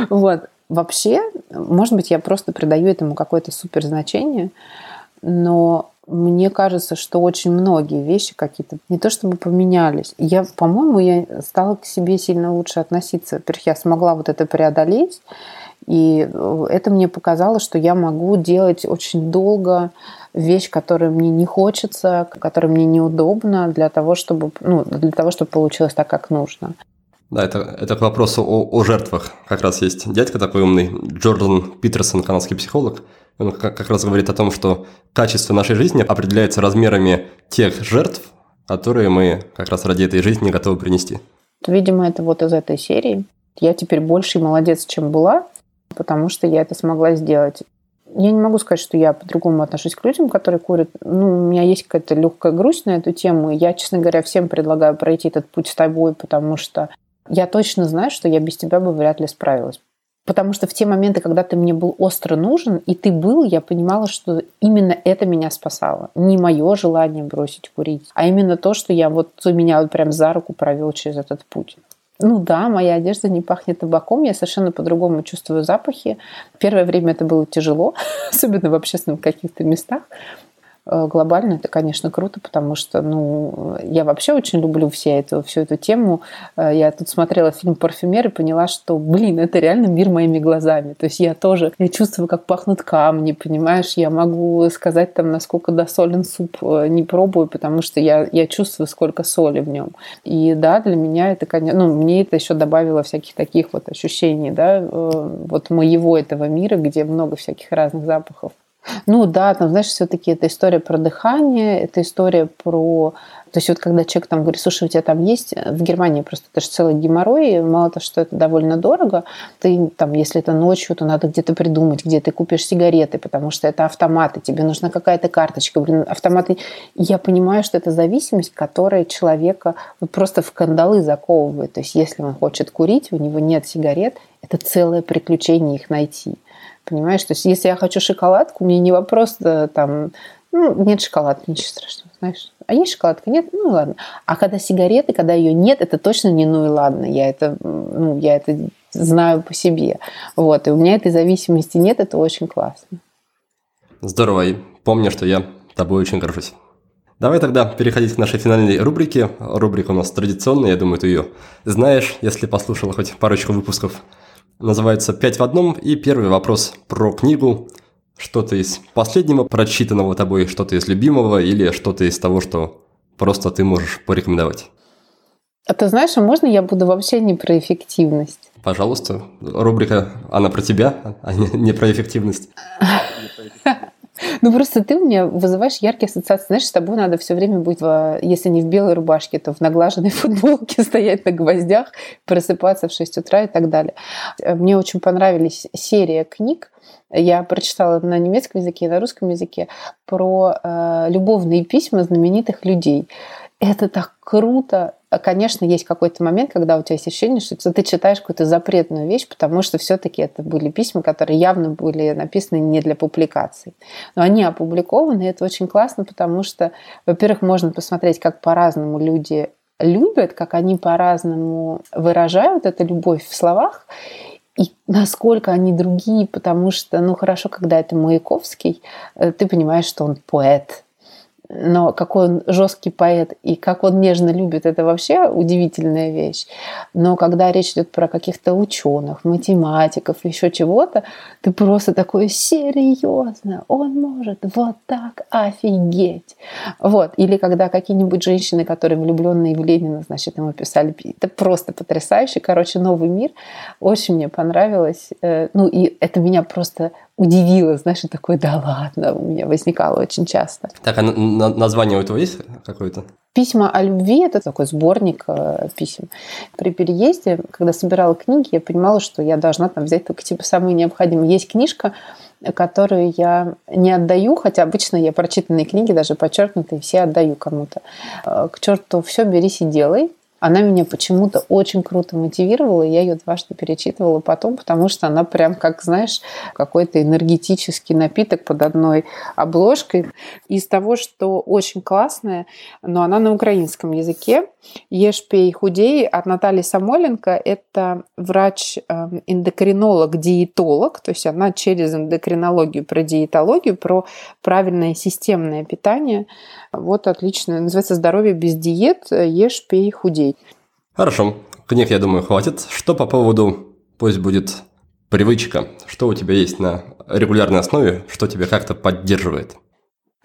Вот. Вообще, может быть, я просто придаю этому какое-то супер значение, но мне кажется, что очень многие вещи какие-то не то чтобы поменялись. Я, по-моему, я стала к себе сильно лучше относиться. Во-первых, я смогла вот это преодолеть, и это мне показало, что я могу делать очень долго вещь, которую мне не хочется, которая мне неудобна для того, чтобы, ну, для того, чтобы получилось так, как нужно. Да, это, это к вопросу о, о жертвах. Как раз есть дядька такой умный, Джордан Питерсон, канадский психолог. Он как, как раз говорит о том, что качество нашей жизни определяется размерами тех жертв, которые мы как раз ради этой жизни готовы принести. Видимо, это вот из этой серии. Я теперь больше молодец, чем была, потому что я это смогла сделать. Я не могу сказать, что я по-другому отношусь к людям, которые курят. Ну, у меня есть какая-то легкая грусть на эту тему. Я, честно говоря, всем предлагаю пройти этот путь с тобой, потому что я точно знаю, что я без тебя бы вряд ли справилась. Потому что в те моменты, когда ты мне был остро нужен, и ты был, я понимала, что именно это меня спасало. Не мое желание бросить курить, а именно то, что я вот меня вот прям за руку провел через этот путь. Ну да, моя одежда не пахнет табаком, я совершенно по-другому чувствую запахи. Первое время это было тяжело, особенно в общественных каких-то местах. Э, глобально это, конечно, круто, потому что, ну, я вообще очень люблю все эту, всю эту тему. Э, я тут смотрела фильм «Парфюмер» и поняла, что, блин, это реально мир моими глазами. То есть я тоже, я чувствую, как пахнут камни, понимаешь? Я могу сказать там, насколько досолен суп, э, не пробую, потому что я, я чувствую, сколько соли в нем. И да, для меня это, конечно, ну, мне это еще добавило всяких таких вот ощущений, да, вот моего этого мира, где много всяких разных запахов. Ну да, там, знаешь, все-таки это история про дыхание, это история про... То есть вот когда человек там говорит, слушай, у тебя там есть... В Германии просто это же целый геморрой, мало того, что это довольно дорого, ты там, если это ночью, то надо где-то придумать, где ты купишь сигареты, потому что это автоматы, тебе нужна какая-то карточка, блин, автоматы. Я понимаю, что это зависимость, которая человека просто в кандалы заковывает. То есть если он хочет курить, у него нет сигарет, это целое приключение их найти. Понимаешь, то есть если я хочу шоколадку, мне не вопрос да, там, ну, нет шоколадки, ничего страшного, знаешь. А есть шоколадка? Нет? Ну, ладно. А когда сигареты, когда ее нет, это точно не ну и ладно. Я это, ну, я это знаю по себе. Вот. И у меня этой зависимости нет, это очень классно. Здорово. И помню, что я тобой очень горжусь. Давай тогда переходить к нашей финальной рубрике. Рубрика у нас традиционная, я думаю, ты ее знаешь, если послушала хоть парочку выпусков называется «Пять в одном». И первый вопрос про книгу. Что-то из последнего прочитанного тобой, что-то из любимого или что-то из того, что просто ты можешь порекомендовать? А ты знаешь, а можно я буду вообще не про эффективность? Пожалуйста. Рубрика «Она про тебя», а не про эффективность. Ну, просто ты у меня вызываешь яркие ассоциации. Знаешь, с тобой надо все время быть, в, если не в белой рубашке, то в наглаженной футболке, стоять на гвоздях, просыпаться в 6 утра и так далее. Мне очень понравились серия книг, я прочитала на немецком языке и на русском языке про э, любовные письма знаменитых людей. Это так круто, конечно, есть какой-то момент, когда у тебя есть ощущение, что ты читаешь какую-то запретную вещь, потому что все-таки это были письма, которые явно были написаны не для публикации. Но они опубликованы, и это очень классно, потому что, во-первых, можно посмотреть, как по-разному люди любят, как они по-разному выражают эту любовь в словах, и насколько они другие, потому что, ну, хорошо, когда это Маяковский, э, ты понимаешь, что он поэт, но какой он жесткий поэт и как он нежно любит, это вообще удивительная вещь. Но когда речь идет про каких-то ученых, математиков, еще чего-то, ты просто такой серьезно, он может вот так офигеть. Вот. Или когда какие-нибудь женщины, которые влюбленные в Ленина, значит, ему писали, это просто потрясающе. Короче, новый мир. Очень мне понравилось. Э, ну и это меня просто удивило, знаешь, и такой, да ладно, у меня возникало очень часто. Так, а название у этого есть какое-то? Письма о любви – это такой сборник э, писем. При переезде, когда собирала книги, я понимала, что я должна там взять только типа самые необходимые. Есть книжка, которую я не отдаю, хотя обычно я прочитанные книги, даже подчеркнутые, все отдаю кому-то. Э, к черту все, берись и делай. Она меня почему-то очень круто мотивировала, и я ее дважды перечитывала потом, потому что она прям, как, знаешь, какой-то энергетический напиток под одной обложкой. Из того, что очень классное, но она на украинском языке, «Ешь, пей, худей» от Натальи Самойленко. Это врач-эндокринолог, диетолог, то есть она через эндокринологию про диетологию, про правильное системное питание. Вот отлично. Называется «Здоровье без диет. Ешь, пей, худей». Хорошо. Книг, я думаю, хватит. Что по поводу «Пусть будет привычка»? Что у тебя есть на регулярной основе, что тебя как-то поддерживает?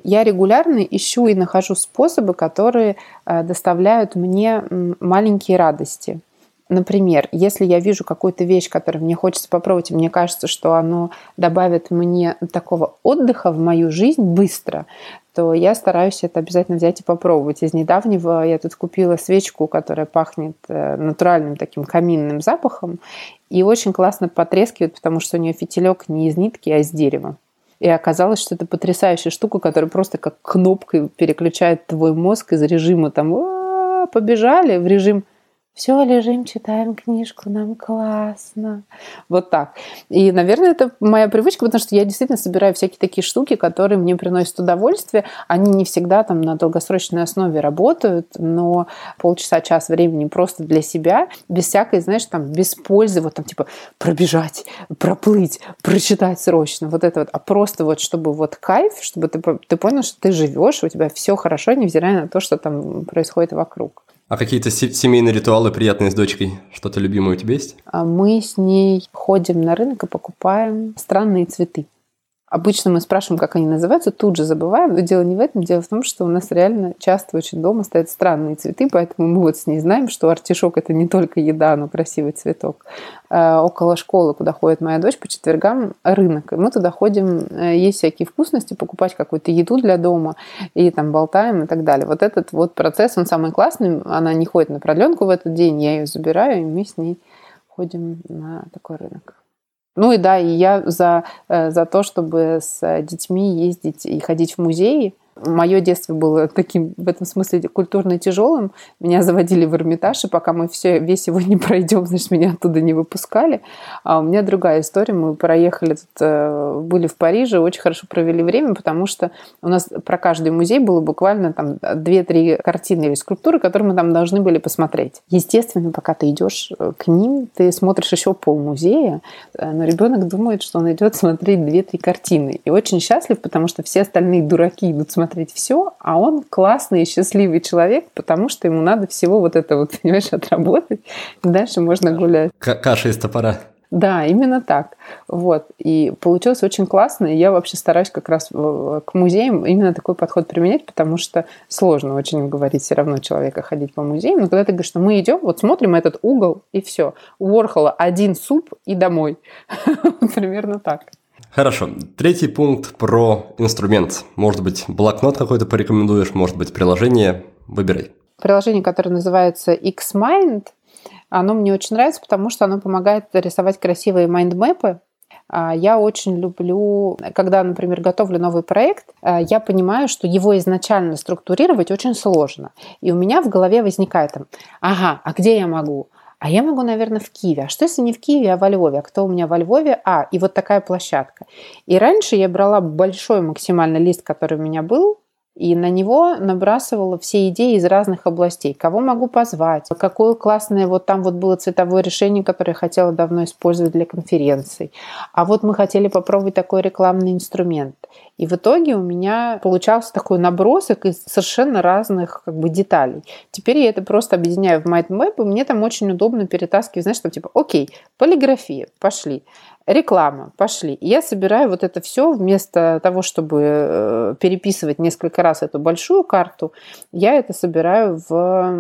Я регулярно ищу и нахожу способы, которые э, доставляют мне маленькие радости. Например, если я вижу какую-то вещь, которую мне хочется попробовать, и мне кажется, что оно добавит мне такого отдыха в мою жизнь быстро, то я стараюсь это обязательно взять и попробовать. Из недавнего я тут купила свечку, которая пахнет э, натуральным таким каминным запахом и очень классно потрескивает, потому что у нее фитилек не из нитки, а из дерева. И оказалось, что это потрясающая штука, которая просто как кнопкой переключает твой мозг из режима там побежали в режим все, лежим, читаем книжку, нам классно. Вот так. И, наверное, это моя привычка, потому что я действительно собираю всякие такие штуки, которые мне приносят удовольствие. Они не всегда там на долгосрочной основе работают, но полчаса, час времени просто для себя, без всякой, знаешь, там, без пользы, вот там типа пробежать, проплыть, прочитать срочно, вот это вот, а просто вот, чтобы вот кайф, чтобы ты, ты понял, что ты живешь, у тебя все хорошо, невзирая на то, что там происходит вокруг. А какие-то семейные ритуалы приятные с дочкой? Что-то любимое у тебя есть? А мы с ней ходим на рынок и покупаем странные цветы. Обычно мы спрашиваем, как они называются, тут же забываем. Но дело не в этом. Дело в том, что у нас реально часто очень дома стоят странные цветы, поэтому мы вот с ней знаем, что артишок – это не только еда, но красивый цветок. А около школы, куда ходит моя дочь, по четвергам рынок. И мы туда ходим э, есть всякие вкусности, покупать какую-то еду для дома, и там болтаем и так далее. Вот этот вот процесс, он самый классный. Она не ходит на продленку в этот день, я ее забираю, и мы с ней ходим на такой рынок. Ну и да, и я за, э, за то, чтобы с детьми ездить и ходить в музеи, Мое детство было таким, в этом смысле, культурно тяжелым. Меня заводили в Эрмитаж, и пока мы все, весь его не пройдем, значит, меня оттуда не выпускали. А у меня другая история. Мы проехали, тут, э, были в Париже, очень хорошо провели время, потому что у нас про каждый музей было буквально там 2-3 картины или скульптуры, которые мы там должны были посмотреть. Естественно, пока ты идешь э, к ним, ты смотришь еще пол музея, э, но ребенок думает, что он идет смотреть 2-3 картины. И очень счастлив, потому что все остальные дураки идут смотреть смотреть все, а он классный и счастливый человек, потому что ему надо всего вот это вот, понимаешь, отработать, и дальше можно гулять. К- каша из топора. Да, именно так. Вот. И получилось очень классно. И я вообще стараюсь как раз к музеям именно такой подход применять, потому что сложно очень говорить все равно человека ходить по музеям. Но когда ты говоришь, что мы идем, вот смотрим этот угол, и все. У Уорхола один суп и домой. Примерно так. Хорошо. Третий пункт про инструмент. Может быть, блокнот какой-то порекомендуешь, может быть, приложение. Выбирай. Приложение, которое называется Xmind, оно мне очень нравится, потому что оно помогает рисовать красивые майндмэпы. А, я очень люблю, когда, например, готовлю новый проект, а, я понимаю, что его изначально структурировать очень сложно. И у меня в голове возникает там, ага, а где я могу? А я могу, наверное, в Киеве. А что если не в Киеве, а во Львове? А кто у меня во Львове? А, и вот такая площадка. И раньше я брала большой максимальный лист, который у меня был, и на него набрасывала все идеи из разных областей. Кого могу позвать, какое классное, вот там вот было цветовое решение, которое я хотела давно использовать для конференций. А вот мы хотели попробовать такой рекламный инструмент. И в итоге у меня получался такой набросок из совершенно разных как бы, деталей. Теперь я это просто объединяю в MindMap, и мне там очень удобно перетаскивать, знаешь, там типа, окей, полиграфия, пошли реклама, пошли. я собираю вот это все вместо того, чтобы э, переписывать несколько раз эту большую карту, я это собираю в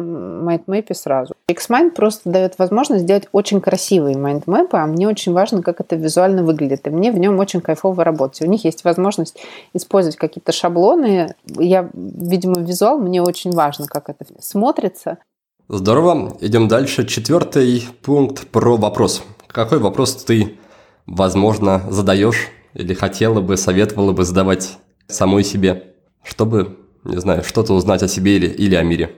майндмэпе сразу. Xmind просто дает возможность сделать очень красивые майндмэпы, а мне очень важно, как это визуально выглядит. И мне в нем очень кайфово работать. У них есть возможность использовать какие-то шаблоны. Я, видимо, визуал, мне очень важно, как это смотрится. Здорово. Идем дальше. Четвертый пункт про вопрос. Какой вопрос ты возможно, задаешь или хотела бы, советовала бы задавать самой себе, чтобы, не знаю, что-то узнать о себе или, или о мире?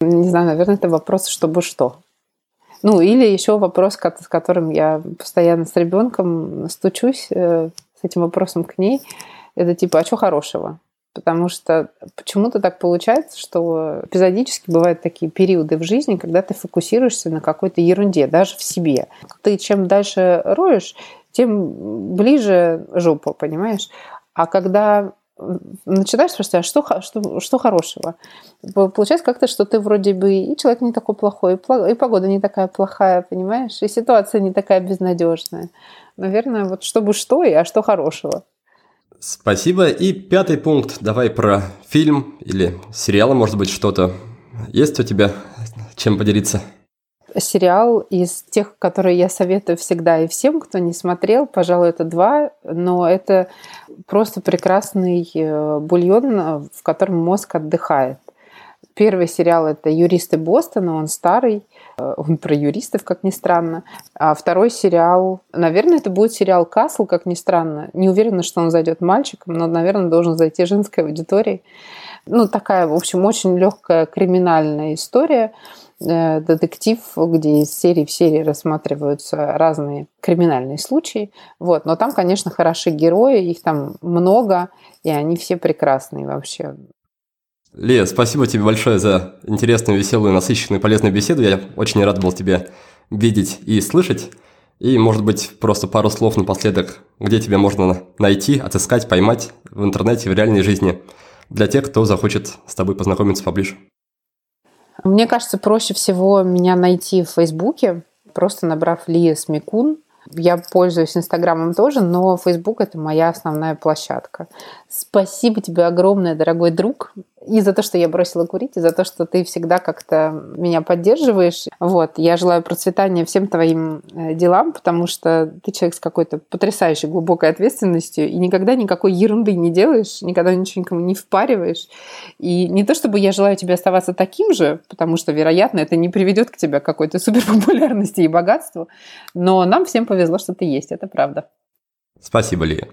Не знаю, наверное, это вопрос «чтобы что?». Ну, или еще вопрос, с которым я постоянно с ребенком стучусь, э, с этим вопросом к ней, это типа «а что хорошего?». Потому что почему-то так получается, что эпизодически бывают такие периоды в жизни, когда ты фокусируешься на какой-то ерунде, даже в себе. Ты чем дальше роешь, тем ближе жопа, понимаешь? А когда начинаешь спрашивать, а что, что, что хорошего? Получается как-то, что ты вроде бы и человек не такой плохой, и погода не такая плохая, понимаешь? И ситуация не такая безнадежная. Наверное, вот чтобы что и а что хорошего. Спасибо. И пятый пункт. Давай про фильм или сериал, может быть, что-то. Есть у тебя чем поделиться? Сериал из тех, которые я советую всегда и всем, кто не смотрел, пожалуй, это два, но это просто прекрасный э, бульон, в котором мозг отдыхает. Первый сериал это «Юристы Бостона», он старый, э, он про юристов, как ни странно. А второй сериал, наверное, это будет сериал «Касл», как ни странно. Не уверена, что он зайдет мальчикам, но, наверное, должен зайти женской аудитории. Ну, такая, в общем, очень легкая криминальная история э, детектив, где из серии в серии рассматриваются разные криминальные случаи. Вот. Но там, конечно, хороши герои, их там много, и они все прекрасные вообще. Лия, спасибо тебе большое за интересную, веселую, насыщенную, полезную беседу. Я очень рад был тебя видеть и слышать. И, может быть, просто пару слов напоследок, где тебя можно найти, отыскать, поймать в интернете, в реальной жизни, для тех, кто захочет с тобой познакомиться поближе. Мне кажется, проще всего меня найти в Фейсбуке, просто набрав Лия Смекун – я пользуюсь Инстаграмом тоже, но Фейсбук – это моя основная площадка. Спасибо тебе огромное, дорогой друг, и за то, что я бросила курить, и за то, что ты всегда как-то меня поддерживаешь. Вот, я желаю процветания всем твоим э, делам, потому что ты человек с какой-то потрясающей глубокой ответственностью, и никогда никакой ерунды не делаешь, никогда ничего никому не впариваешь. И не то, чтобы я желаю тебе оставаться таким же, потому что, вероятно, это не приведет к тебе какой-то суперпопулярности и богатству, но нам всем повезло, что ты есть, это правда. Спасибо, Лия.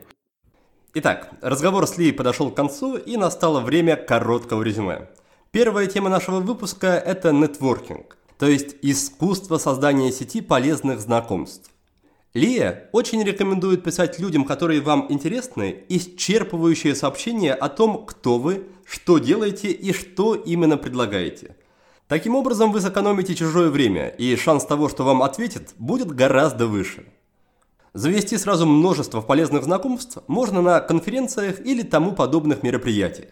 Итак, разговор с Ли подошел к концу и настало время короткого резюме. Первая тема нашего выпуска – это нетворкинг, то есть искусство создания сети полезных знакомств. Лия очень рекомендует писать людям, которые вам интересны, исчерпывающие сообщения о том, кто вы, что делаете и что именно предлагаете. Таким образом вы сэкономите чужое время, и шанс того, что вам ответят, будет гораздо выше – Завести сразу множество полезных знакомств можно на конференциях или тому подобных мероприятиях.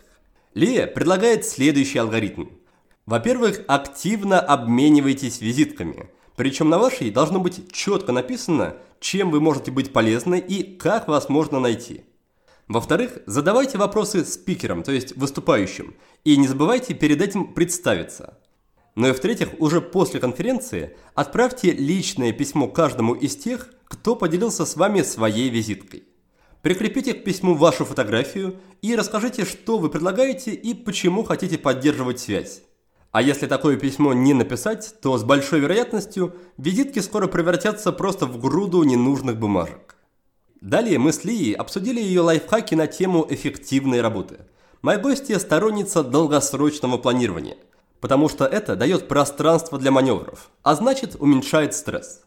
Лия предлагает следующий алгоритм. Во-первых, активно обменивайтесь визитками. Причем на вашей должно быть четко написано, чем вы можете быть полезны и как вас можно найти. Во-вторых, задавайте вопросы спикерам, то есть выступающим, и не забывайте перед этим представиться. Ну и в-третьих, уже после конференции отправьте личное письмо каждому из тех, кто поделился с вами своей визиткой. Прикрепите к письму вашу фотографию и расскажите, что вы предлагаете и почему хотите поддерживать связь. А если такое письмо не написать, то с большой вероятностью визитки скоро превратятся просто в груду ненужных бумажек. Далее мы с Лией обсудили ее лайфхаки на тему эффективной работы. Моя гостья сторонница долгосрочного планирования, потому что это дает пространство для маневров, а значит уменьшает стресс.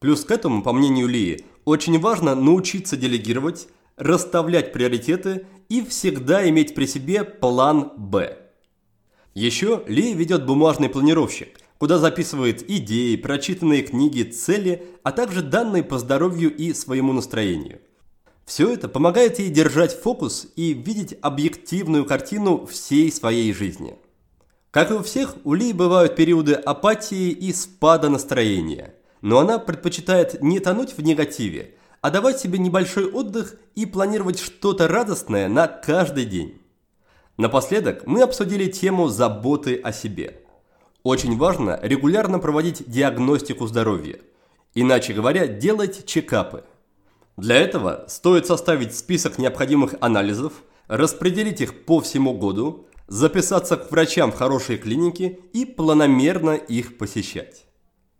Плюс к этому, по мнению Лии, очень важно научиться делегировать, расставлять приоритеты и всегда иметь при себе план «Б». Еще Лия ведет бумажный планировщик, куда записывает идеи, прочитанные книги, цели, а также данные по здоровью и своему настроению. Все это помогает ей держать фокус и видеть объективную картину всей своей жизни. Как и у всех, у Ли бывают периоды апатии и спада настроения, но она предпочитает не тонуть в негативе, а давать себе небольшой отдых и планировать что-то радостное на каждый день. Напоследок мы обсудили тему заботы о себе. Очень важно регулярно проводить диагностику здоровья, иначе говоря, делать чекапы. Для этого стоит составить список необходимых анализов, распределить их по всему году, записаться к врачам в хорошие клиники и планомерно их посещать.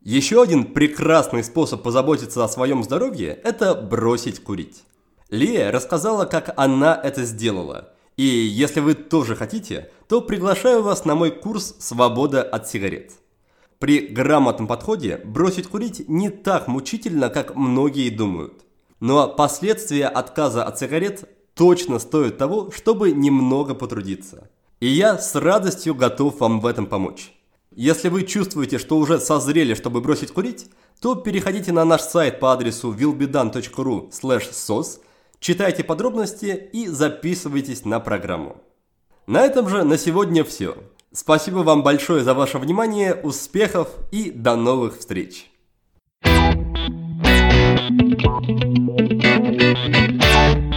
Еще один прекрасный способ позаботиться о своем здоровье – это бросить курить. Лия рассказала, как она это сделала. И если вы тоже хотите, то приглашаю вас на мой курс «Свобода от сигарет». При грамотном подходе бросить курить не так мучительно, как многие думают. Но последствия отказа от сигарет точно стоят того, чтобы немного потрудиться. И я с радостью готов вам в этом помочь. Если вы чувствуете, что уже созрели, чтобы бросить курить, то переходите на наш сайт по адресу willbedan.ru sos, читайте подробности и записывайтесь на программу. На этом же на сегодня все. Спасибо вам большое за ваше внимание, успехов и до новых встреч! Thank you.